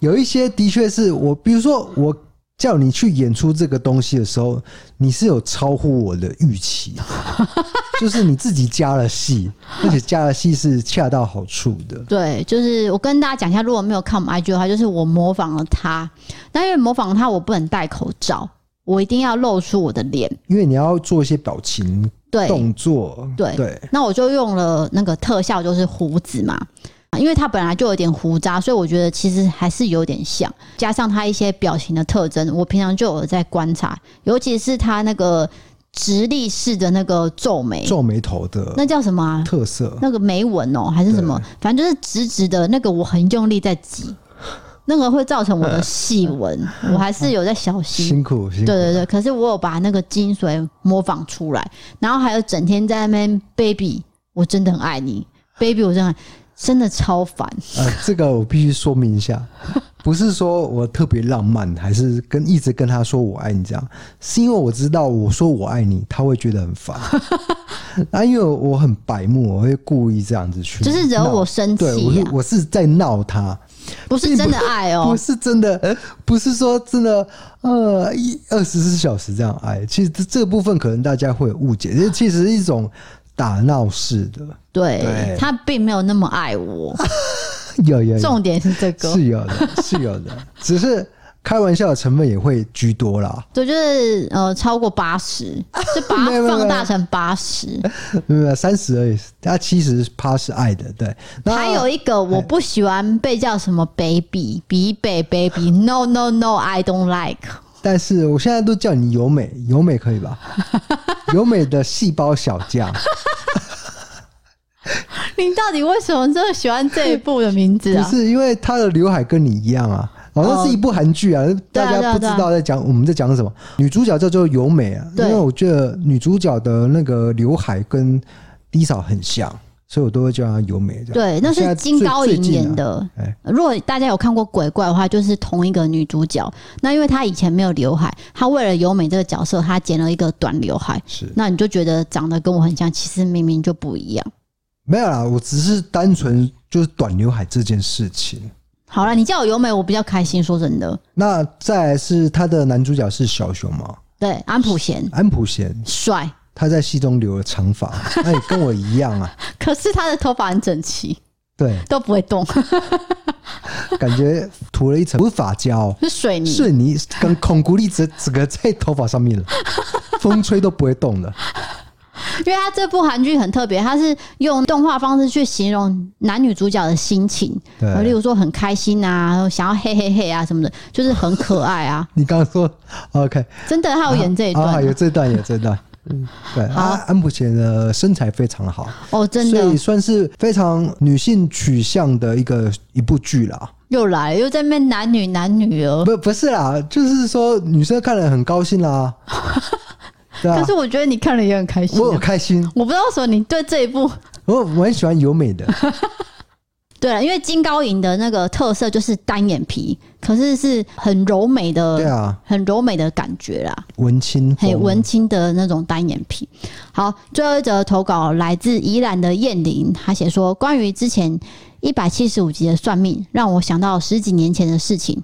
有一些的确是我，比如说我。叫你去演出这个东西的时候，你是有超乎我的预期，就是你自己加了戏，而且加了戏是恰到好处的。对，就是我跟大家讲一下，如果没有看我们 IG 的话，就是我模仿了他，但因为模仿他，我不能戴口罩，我一定要露出我的脸，因为你要做一些表情、对。动作，对。对，那我就用了那个特效，就是胡子嘛。因为他本来就有点胡渣，所以我觉得其实还是有点像，加上他一些表情的特征，我平常就有在观察，尤其是他那个直立式的那个皱眉、皱眉头的那叫什么啊？特色？那个眉纹哦，还是什么？反正就是直直的那个，我很用力在挤，那个会造成我的细纹，我还是有在小心。辛苦，辛苦。对对对，可是我有把那个精髓模仿出来，然后还有整天在那边 baby，我真的很爱你，baby，我真的很。真的超烦。呃，这个我必须说明一下，不是说我特别浪漫，还是跟一直跟他说我爱你这样，是因为我知道我说我爱你，他会觉得很烦。啊，因为我很白目，我会故意这样子去，就是惹我生气啊。对，我是我是在闹他，不是真的爱哦，不 是真的，不是说真的，呃，一二十四小时这样爱。其实这个部分可能大家会有误解，这其实是一种。打闹式的，对，对他并没有那么爱我。有有，有，重点是这个，是有的，是有的。只是开玩笑的成分也会居多啦。对，就是呃，超过八十，就把它放大成八十，没有三十而已。他七十趴是爱的，对。还有一个，我不喜欢被叫什么 baby、比北 baby，no no no，I don't like。但是我现在都叫你由美，由美可以吧？由美的细胞小将。你到底为什么这么喜欢这一部的名字啊？不是因为她的刘海跟你一样啊，好像是一部韩剧啊，大家不知道在讲我们在讲什么。女主角叫做由美啊，因为我觉得女主角的那个刘海跟 Lisa 很像，所以我都会叫她由美。对，那是金高银演的。如果大家有看过鬼怪的话，就是同一个女主角。那因为她以前没有刘海，她为了由美这个角色，她剪了一个短刘海。是，那你就觉得长得跟我很像，其实明明就不一样。没有啦，我只是单纯就是短刘海这件事情。好了，你叫我由美，我比较开心。说真的，那再来是他的男主角是小熊吗？对，安普贤，安普贤帅。他在戏中留了长发，那也跟我一样啊。可是他的头发很整齐，对，都不会动，感觉涂了一层不是发胶，是水泥，水泥跟孔骨力整整个在头发上面了，风吹都不会动的。因为他这部韩剧很特别，他是用动画方式去形容男女主角的心情，对，例如说很开心啊，想要嘿嘿嘿啊什么的，就是很可爱啊。你刚刚说 OK，真的，他有演这一段，啊。啊，有这段，有这段，嗯，对，好啊，安普贤的身材非常好哦，真的，所以算是非常女性取向的一个一部剧啦。又来，又在那男女男女哦，不不是啦，就是说女生看了很高兴啦。啊、可是我觉得你看了也很开心，啊，我很开心。我不知道说你对这一部，我我很喜欢由美的。对了，因为金高银的那个特色就是单眼皮，可是是很柔美的，对啊，很柔美的感觉啦，文青，很文青的那种单眼皮。好，最后一则投稿来自宜兰的燕玲，她写说关于之前一百七十五集的算命，让我想到十几年前的事情。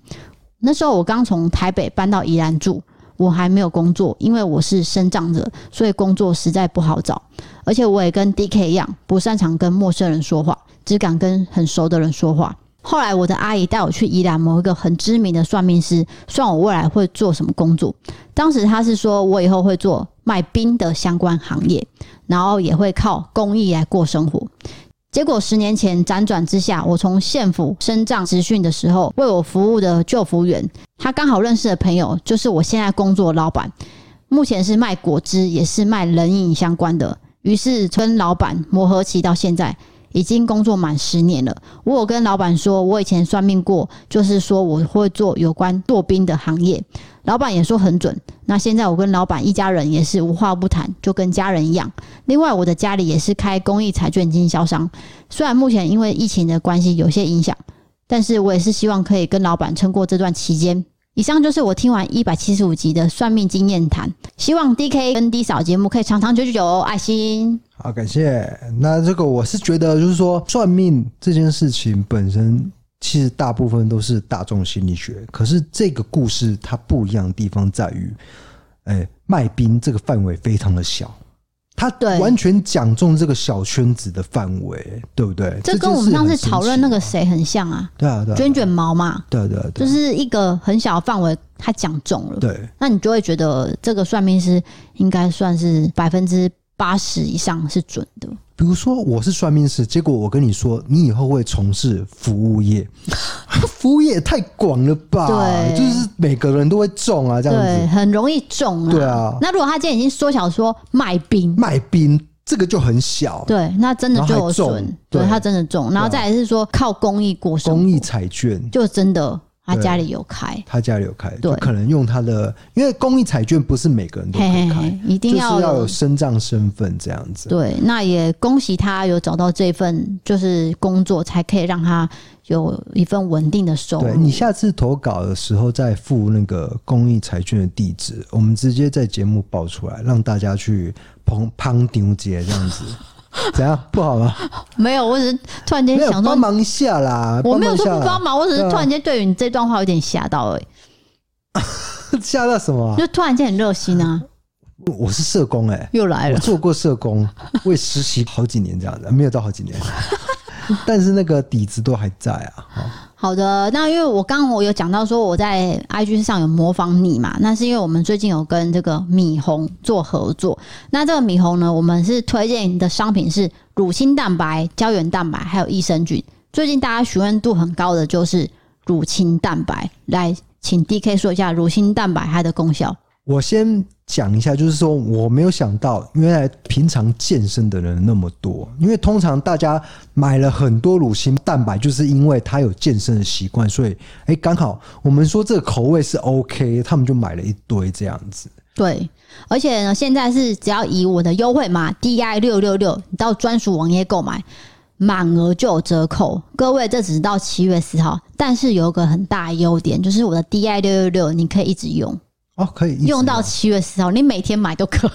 那时候我刚从台北搬到宜兰住。我还没有工作，因为我是身障者，所以工作实在不好找。而且我也跟 DK 一样，不擅长跟陌生人说话，只敢跟很熟的人说话。后来我的阿姨带我去宜兰某一个很知名的算命师，算我未来会做什么工作。当时他是说我以后会做卖冰的相关行业，然后也会靠公益来过生活。结果十年前辗转之下，我从县府身障职训的时候，为我服务的救服员，他刚好认识的朋友，就是我现在工作的老板，目前是卖果汁，也是卖冷饮相关的。于是跟老板磨合期到现在，已经工作满十年了。我有跟老板说，我以前算命过，就是说我会做有关剁冰的行业。老板也说很准。那现在我跟老板一家人也是无话不谈，就跟家人一样。另外，我的家里也是开公益彩券经销商，虽然目前因为疫情的关系有些影响，但是我也是希望可以跟老板撑过这段期间。以上就是我听完一百七十五集的算命经验谈，希望 DK 跟 D 嫂节目可以长长久久哦，爱心。好，感谢。那这个我是觉得，就是说算命这件事情本身。其实大部分都是大众心理学，可是这个故事它不一样的地方在于，哎，卖冰这个范围非常的小，它完全讲中这个小圈子的范围，对不对？这跟我们上次讨论那个谁很像啊？对啊，对，卷卷毛嘛，对对，就是一个很小的范围，他讲中了，对，那你就会觉得这个算命师应该算是百分之八十以上是准的。比如说我是算命师，结果我跟你说，你以后会从事服务业，服务业也太广了吧？对，就是每个人都会中啊，这样子，对，很容易中啊。对啊，那如果他今天已经缩小说卖冰，卖冰这个就很小，对，那真的就有损，对，他真的中，然后再来是说靠公益过生活，公益彩券。就真的。他家里有开，他家里有开，对，可能用他的，因为公益彩券不是每个人都可以开，嘿嘿嘿一定要、就是、要有身障身份这样子。对，那也恭喜他有找到这份就是工作，才可以让他有一份稳定的收入。对，你下次投稿的时候再附那个公益彩券的地址，我们直接在节目报出来，让大家去捧捧丢姐这样子。怎样不好吗？没有，我只是突然间想说帮忙一下啦。我没有说不帮忙，我只是突然间对于你这段话有点吓到而已。吓到什么？就突然间很热心啊！我是社工哎、欸，又来了。我做过社工，我也实习好几年这样子，没有到好几年，但是那个底子都还在啊。好好的，那因为我刚刚我有讲到说我在 IG 上有模仿你嘛，那是因为我们最近有跟这个米红做合作。那这个米红呢，我们是推荐的商品是乳清蛋白、胶原蛋白还有益生菌。最近大家询问度很高的就是乳清蛋白，来请 DK 说一下乳清蛋白它的功效。我先讲一下，就是说我没有想到，原来平常健身的人那么多。因为通常大家买了很多乳清蛋白，就是因为他有健身的习惯，所以哎，刚好我们说这个口味是 OK，他们就买了一堆这样子。对，而且呢，现在是只要以我的优惠码 DI 六六六，你到专属网页购买，满额就有折扣。各位，这只是到七月四号，但是有个很大优点，就是我的 DI 六六六，你可以一直用。哦，可以用到七月四号，你每天买都可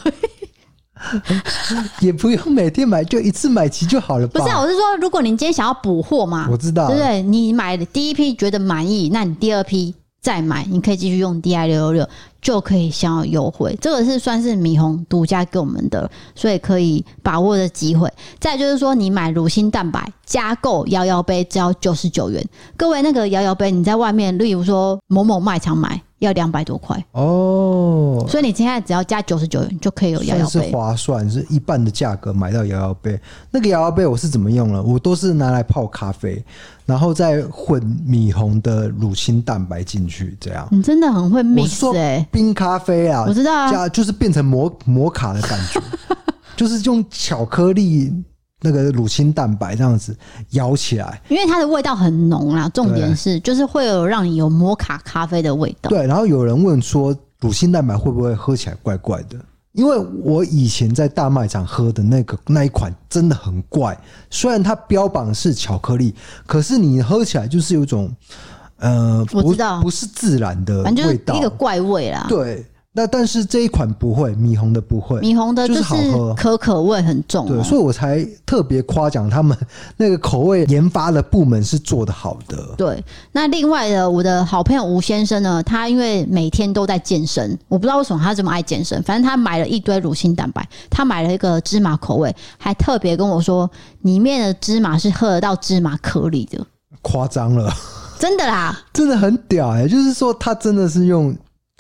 以，也不用每天买，就一次买齐就好了吧。不是，啊我是说，如果你今天想要补货嘛，我知道，对不对？你买的第一批觉得满意，那你第二批再买，你可以继续用 DI 六六六，就可以享有优惠。这个是算是米红独家给我们的，所以可以把握的机会。再就是说，你买乳清蛋白加购摇摇杯，只要九十九元。各位，那个摇摇杯你在外面，例如说某某卖场买。要两百多块哦，所以你现在只要加九十九元就可以有摇摇杯，是划算，是一半的价格买到摇摇杯。那个摇摇杯我是怎么用呢？我都是拿来泡咖啡，然后再混米红的乳清蛋白进去，这样。你真的很会 mix 哎，冰咖啡啊，我知道啊，加就是变成摩摩卡的感觉，就是用巧克力。那个乳清蛋白这样子摇起来，因为它的味道很浓啦。重点是，就是会有让你有摩卡咖啡的味道。对，然后有人问说，乳清蛋白会不会喝起来怪怪的？因为我以前在大卖场喝的那个那一款真的很怪，虽然它标榜是巧克力，可是你喝起来就是有种呃，我知道不是自然的味道，一个怪味啦。对。那但是这一款不会，米红的不会，米红的就是好喝，可可味很重，对，所以我才特别夸奖他们 那个口味研发的部门是做的好的。对，那另外的我的好朋友吴先生呢，他因为每天都在健身，我不知道为什么他这么爱健身，反正他买了一堆乳清蛋白，他买了一个芝麻口味，还特别跟我说里面的芝麻是喝得到芝麻颗粒的，夸张了，真的啦，真的很屌哎、欸，就是说他真的是用。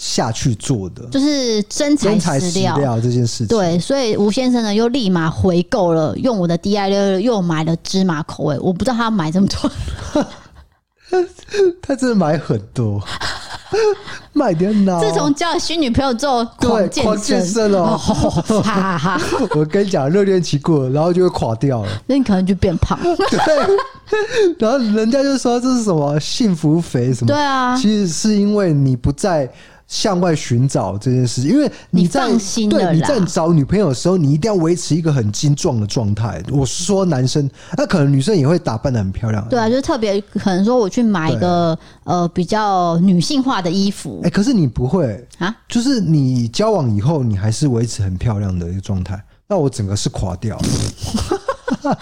下去做的就是真材实料，料这件事情。对，所以吴先生呢又立马回购了，用我的 DI 六又买了芝麻口味。我不知道他买这么多，他真的买很多，买点脑。自从交了新女朋友之后，对，狂健身哦，哈哈。我跟你讲，热恋期过了，然后就会垮掉了，那你可能就变胖。对，然后人家就说这是什么幸福肥什么？对啊，其实是因为你不在。向外寻找这件事，因为你放心对你在找女朋友的时候，你一定要维持一个很精壮的状态。我是说男生，那可能女生也会打扮的很漂亮。对啊，就是特别可能说我去买一个呃比较女性化的衣服。哎、欸，可是你不会啊？就是你交往以后，你还是维持很漂亮的一个状态。那我整个是垮掉 了。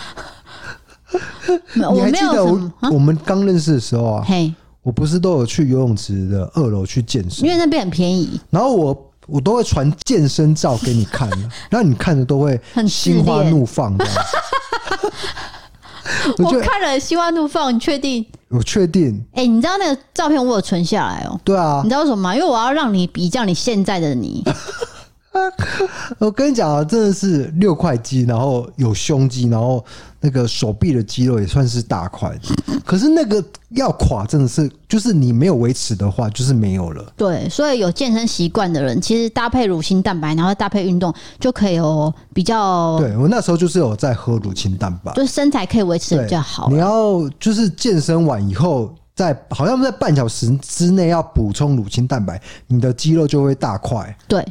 你还记得我我们刚认识的时候啊？嘿。我不是都有去游泳池的二楼去健身，因为那边很便宜。然后我我都会传健身照给你看，然后你看着都会心花怒放这样子。我看了心花怒放，你确定？我确定。哎，你知道那个照片我有存下来哦。对啊，你知道为什么吗？因为我要让你比较你现在的你。我跟你讲啊，真的是六块肌，然后有胸肌，然后那个手臂的肌肉也算是大块。可是那个要垮，真的是就是你没有维持的话，就是没有了。对，所以有健身习惯的人，其实搭配乳清蛋白，然后搭配运动，就可以有比较。对，我那时候就是有在喝乳清蛋白，就是身材可以维持的比较好。你要就是健身完以后。在好像在半小时之内要补充乳清蛋白，你的肌肉就会大块。对，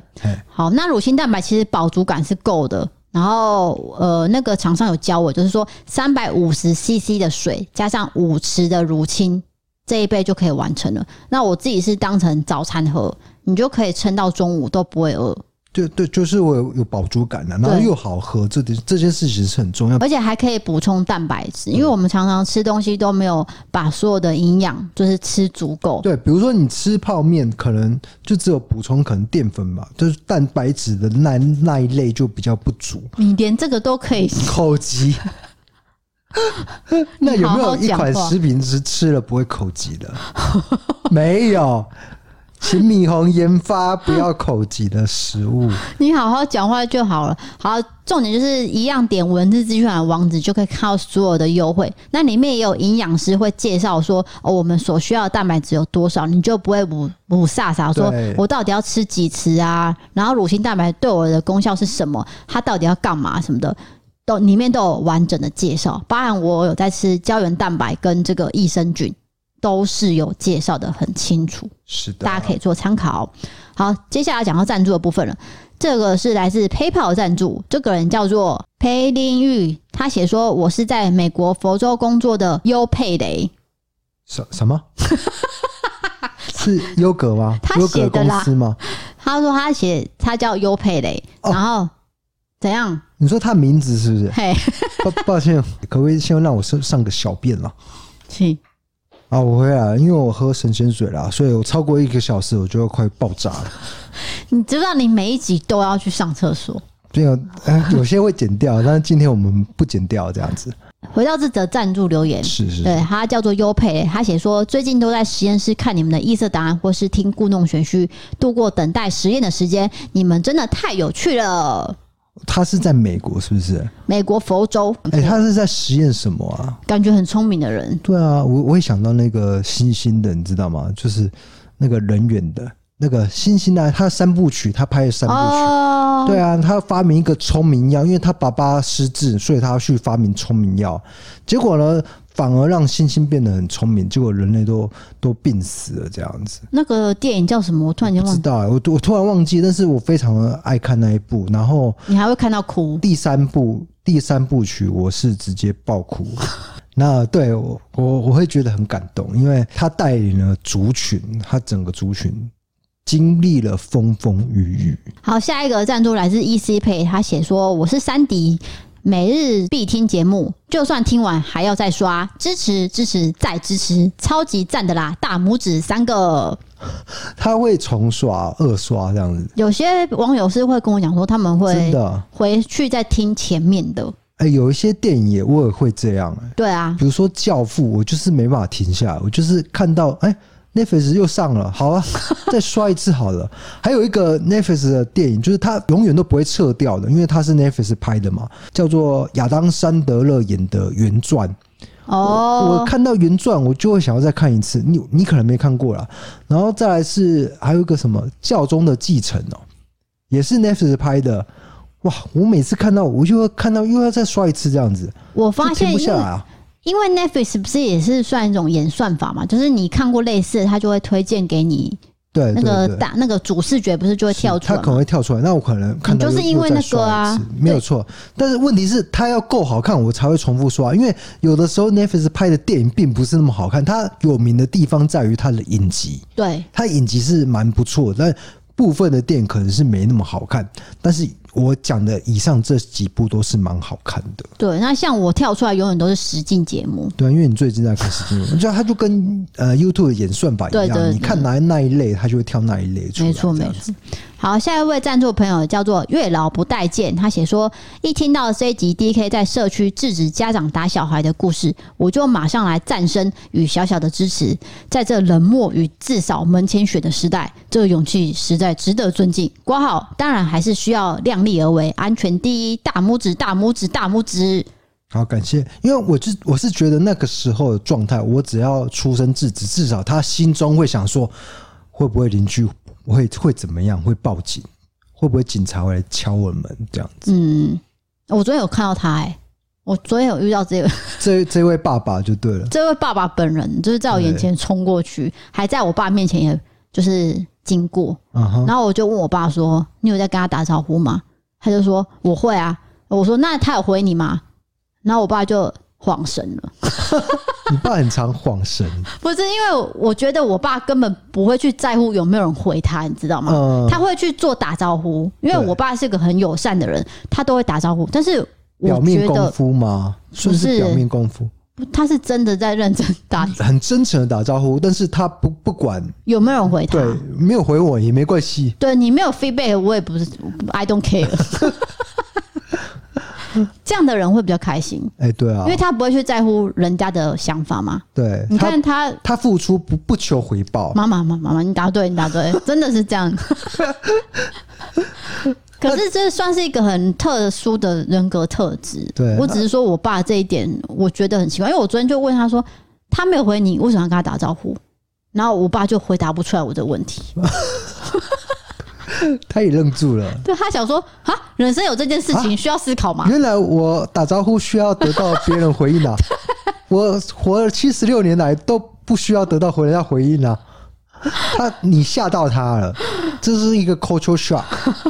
好，那乳清蛋白其实饱足感是够的。然后呃，那个厂商有教我，就是说三百五十 CC 的水加上五匙的乳清，这一杯就可以完成了。那我自己是当成早餐喝，你就可以撑到中午都不会饿。对对，就是我有有饱足感的，然后又好喝，这点这件事情是很重要，而且还可以补充蛋白质，因为我们常常吃东西都没有把所有的营养就是吃足够。对，比如说你吃泡面，可能就只有补充可能淀粉嘛，就是蛋白质的那那一类就比较不足。你连这个都可以口急。那有没有一款食品是吃了不会口急的？没有。请米红研发不要口急的食物。你好好讲话就好了。好，重点就是一样点文字资讯的网址就可以看到所有的优惠。那里面也有营养师会介绍说，哦，我们所需要的蛋白质有多少，你就不会雾雾煞煞说，我到底要吃几次啊？然后乳清蛋白对我的功效是什么？它到底要干嘛什么的，都里面都有完整的介绍。包含我有在吃胶原蛋白跟这个益生菌。都是有介绍的很清楚，是的，大家可以做参考。好，接下来讲到赞助的部分了。这个是来自 PayPal 赞助，这个人叫做裴林玉，他写说：“我是在美国佛州工作的优佩雷。”什什么？是优格吗？他写的啦。公司吗？他说他写他叫优佩雷，然后怎样？你说他名字是不是？嘿，抱抱歉，可不可以先让我上上个小便了？是。啊，我回来了，因为我喝神仙水啦，所以我超过一个小时，我就要快爆炸了。你知道，你每一集都要去上厕所。没有，有些会剪掉，但是今天我们不剪掉，这样子。回到这则赞助留言，是是，是，对，他叫做优佩，他写说，最近都在实验室看你们的异色答案，或是听故弄玄虚，度过等待实验的时间。你们真的太有趣了。他是在美国，是不是？美国佛州。哎、欸，他是在实验什么啊？感觉很聪明的人。对啊，我我会想到那个星星的，你知道吗？就是那个人猿的那个星星啊，他三部曲，他拍了三部曲。哦。对啊，他发明一个聪明药，因为他爸爸失智，所以他要去发明聪明药。结果呢？反而让猩猩变得很聪明，结果人类都都病死了，这样子。那个电影叫什么？我突然间忘记。知道，我我突然忘记，但是我非常的爱看那一部。然后你还会看到哭。第三部第三部曲，我是直接爆哭。那对我我我会觉得很感动，因为他带领了族群，他整个族群经历了风风雨雨。好，下一个赞助来自 EC Pay，他写说：“我是珊迪。”每日必听节目，就算听完还要再刷，支持支持再支持，超级赞的啦！大拇指三个。他会重刷、二刷这样子。有些网友是会跟我讲说，他们会真的回去再听前面的。哎、欸，有一些电影也我也会这样、欸。对啊，比如说《教父》，我就是没办法停下来，我就是看到哎。欸 Netflix 又上了，好啊，再刷一次好了。还有一个 Netflix 的电影，就是它永远都不会撤掉的，因为它是 Netflix 拍的嘛，叫做亚当·山德勒演的原传。哦，我看到原传，我就会想要再看一次。你你可能没看过啦。然后再来是还有一个什么教宗的继承哦，也是 Netflix 拍的。哇，我每次看到我就会看到又要再刷一次这样子，我发现停不下来啊。因为 Netflix 不是也是算一种演算法嘛，就是你看过类似的，它就会推荐给你。对，那个大那个主视觉不是就会跳出来？它可能会跳出来。那我可能看到就是因为那个啊，没有错。但是问题是，它要够好看，我才会重复刷。因为有的时候 Netflix 拍的电影并不是那么好看，它有名的地方在于它的影集。对，它影集是蛮不错，但部分的电影可能是没那么好看，但是。我讲的以上这几部都是蛮好看的。对，那像我跳出来永远都是实境节目。对，因为你最近在看实境节目，就它就跟呃 YouTube 的演算法一样，你看哪那一类，它就会跳那一类出来。没错，没错。好，下一位赞助朋友叫做月老不待见，他写说：一听到这一集 DK 在社区制止家长打小孩的故事，我就马上来赞声与小小的支持。在这冷漠与自扫门前雪的时代，这个勇气实在值得尊敬。括号当然还是需要量力而为，安全第一，大拇指，大拇指，大拇指。好，感谢，因为我就我是觉得那个时候的状态，我只要出声制止，至少他心中会想说，会不会邻居。会会怎么样？会报警？会不会警察会来敲我们这样子？嗯，我昨天有看到他哎、欸，我昨天有遇到这位这这位爸爸就对了，这位爸爸本人就是在我眼前冲过去，还在我爸面前，也就是经过，然后我就问我爸说：“你有在跟他打招呼吗？”他就说：“我会啊。”我说：“那他有回你吗？”然后我爸就。晃神了，你爸很常晃神，不是因为我觉得我爸根本不会去在乎有没有人回他，你知道吗？嗯、他会去做打招呼，因为我爸是个很友善的人，他都会打招呼。但是我觉得表面功夫吗？算是表面功夫，他是真的在认真打，很真诚的打招呼。但是他不不管有没有人回他，对，没有回我也没关系。对，你没有 feedback，我也不是，I don't care。这样的人会比较开心。哎、欸，对啊，因为他不会去在乎人家的想法嘛。对，你看他，他付出不不求回报。妈妈妈妈妈，你答对，你答对，真的是这样。可是这算是一个很特殊的人格特质。对，我只是说我爸这一点，我觉得很奇怪，因为我昨天就问他说，他没有回你，为什么要跟他打招呼？然后我爸就回答不出来我的问题。他也愣住了，对，他想说啊，人生有这件事情需要思考吗？原来我打招呼需要得到别人回应啊！我活了七十六年来都不需要得到回人家回应啊！他，你吓到他了，这是一个 culture shock，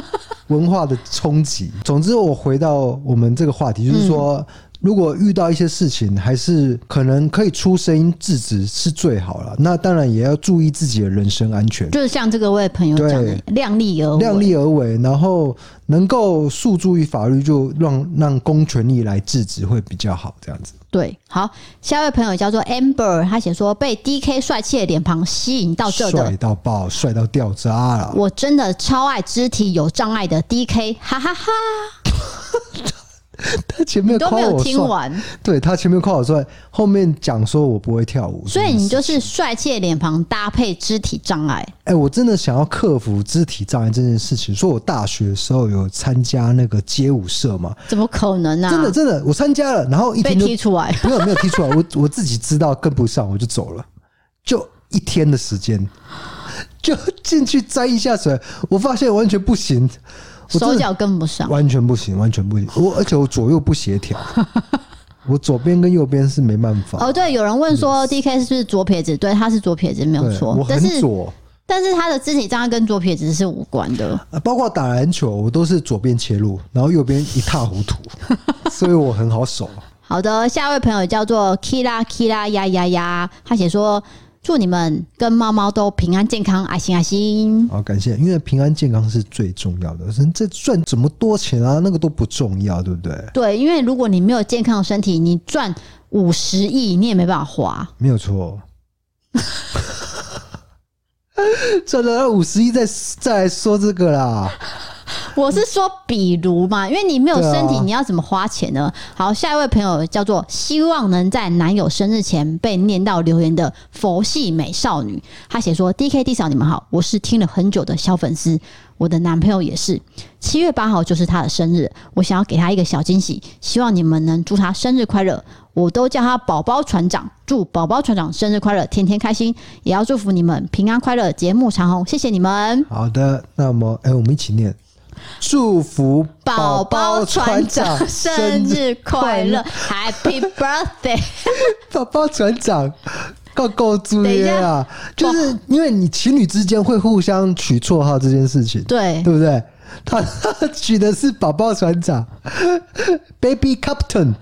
文化的冲击。总之，我回到我们这个话题，就是说。嗯如果遇到一些事情，还是可能可以出声音制止是最好了。那当然也要注意自己的人身安全。就是像这个位朋友讲的，量力而为，量力而为，然后能够诉诸于法律，就让让公权力来制止会比较好。这样子。对，好，下一位朋友叫做 Amber，他写说被 DK 帅气的脸庞吸引到这的，帅到爆，帅到掉渣了。我真的超爱肢体有障碍的 DK，哈哈哈。他前面都没有听完，对他前面夸我帅，后面讲说我不会跳舞，所以你就是帅气的脸庞搭配肢体障碍。哎、欸，我真的想要克服肢体障碍这件事情。说我大学的时候有参加那个街舞社嘛？怎么可能啊？真的真的，我参加了，然后一天就被踢出来，没有没有踢出来，我 我自己知道跟不上，我就走了，就一天的时间，就进去摘一下水，我发现完全不行。手脚跟不上，完全不行，完全不行。我而且我左右不协调，我左边跟右边是没办法。哦，对，有人问说 DK 是不是左撇子？对，他是左撇子，没有错。我很左，但是，但是他的肢体障碍跟左撇子是无关的。包括打篮球，我都是左边切入，然后右边一塌糊涂，所以我很好守。好的，下一位朋友叫做 Kira Kira 呀呀呀，他写说。祝你们跟猫猫都平安健康，爱心爱心。好，感谢，因为平安健康是最重要的。人这赚怎么多钱啊？那个都不重要，对不对？对，因为如果你没有健康的身体，你赚五十亿，你也没办法花。没有错，赚了五十亿再再来说这个啦。我是说，比如嘛，因为你没有身体，你要怎么花钱呢？好，下一位朋友叫做希望能在男友生日前被念到留言的佛系美少女，她写说：“D K D 嫂，你们好，我是听了很久的小粉丝，我的男朋友也是。七月八号就是他的生日，我想要给他一个小惊喜，希望你们能祝他生日快乐。我都叫他宝宝船长，祝宝宝船长生日快乐，天天开心。也要祝福你们平安快乐，节目长虹，谢谢你们。”好的，那么哎、我们一起念。祝福宝宝船长生日快乐，Happy Birthday！宝宝船长，够够注意啊！就是因为你情侣之间会互相取绰号这件事情，对对不对？他取的是宝宝船长，Baby Captain。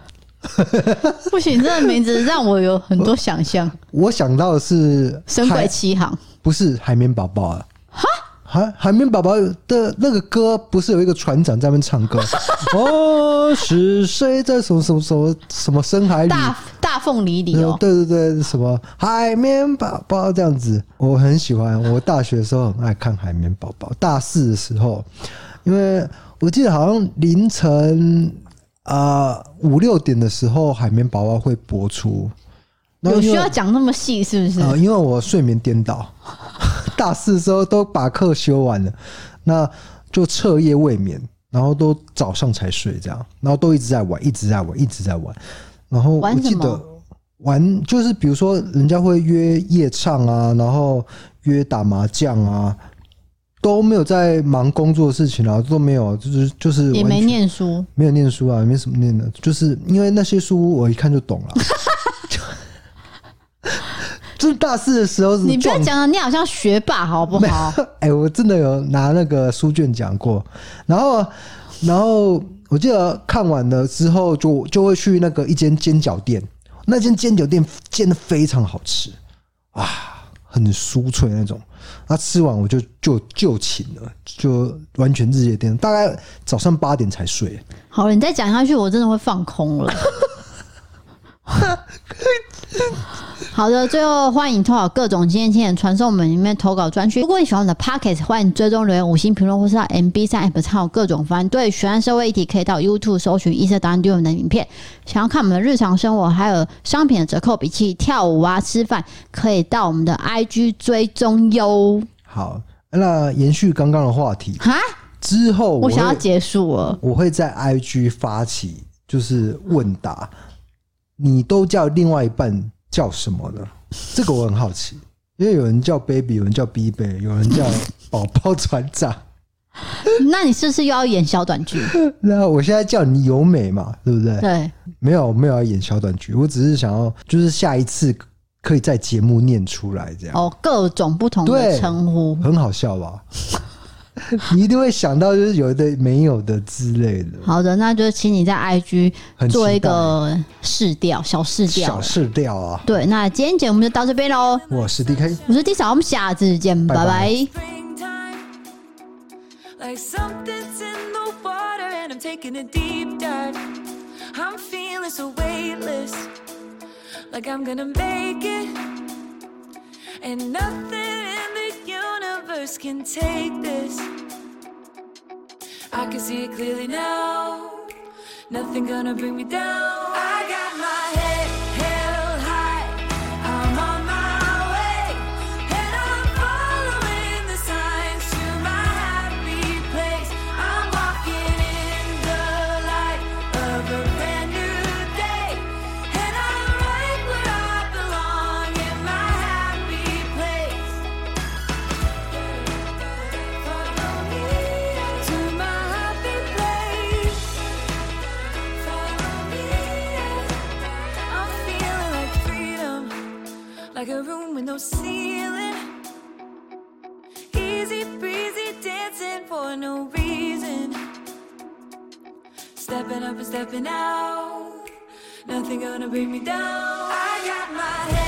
不行，这个名字让我有很多想象。我想到的是《神鬼奇航》，不是海绵宝宝啊？哈？海海绵宝宝的那个歌不是有一个船长在那边唱歌？哦，是谁在什么什么什么什么深海里？大大凤梨里哦，对对对，什么海绵宝宝这样子，我很喜欢。我大学的时候很爱看海绵宝宝，大四的时候，因为我记得好像凌晨啊五六点的时候，海绵宝宝会播出。有需要讲那么细是不是？呃，因为我睡眠颠倒。大四的时候都把课修完了，那就彻夜未眠，然后都早上才睡，这样，然后都一直在玩，一直在玩，一直在玩。然后我记得玩就是比如说人家会约夜唱啊，然后约打麻将啊，都没有在忙工作的事情啊，都没有，就是就是也没念书，没有念书啊，没什么念的，就是因为那些书我一看就懂了。就是大四的时候，你不要讲了，你好像学霸好不好？哎、欸，我真的有拿那个书卷讲过，然后，然后我记得看完了之后就，就就会去那个一间煎饺店，那间煎饺店煎的非常好吃，啊，很酥脆那种。那吃完我就就就寝了，就完全日夜颠，大概早上八点才睡。好了，你再讲下去，我真的会放空了。好的，最后欢迎投稿各种经验亲人传送我们里面投稿专区。如果你喜欢我们的 Podcast，欢迎追踪留言、五星评论，或是到 MB 三 App 参与各种方案。对，悬案社会议题可以到 YouTube 搜寻“一色答案丢我们的影片”。想要看我们的日常生活，还有商品的折扣笔记、跳舞啊、吃饭，可以到我们的 IG 追踪哟。好，那延续刚刚的话题哈，之后我，我想要结束了，我会在 IG 发起就是问答，你都叫另外一半叫什么呢？这个我很好奇，因为有人叫 baby，有人叫 b b，有人叫 宝宝船长。那你是不是又要演小短剧？那我现在叫你由美嘛，对不对？对，没有没有要演小短剧，我只是想要，就是下一次可以在节目念出来这样。哦，各种不同的称呼，很好笑吧？你一定会想到，就是有的没有的之类的。好的，那就请你在 IG 做一个试调，小试调，小试调啊。对，那今天节目就到这边喽。我是 DK，我是 D 嫂，我们下次见，拜拜。拜拜。universe can take this. I can see it clearly now. Nothing gonna bring me down. I with no ceiling. Easy breezy dancing for no reason. Stepping up and stepping out. Nothing gonna bring me down. I got my head.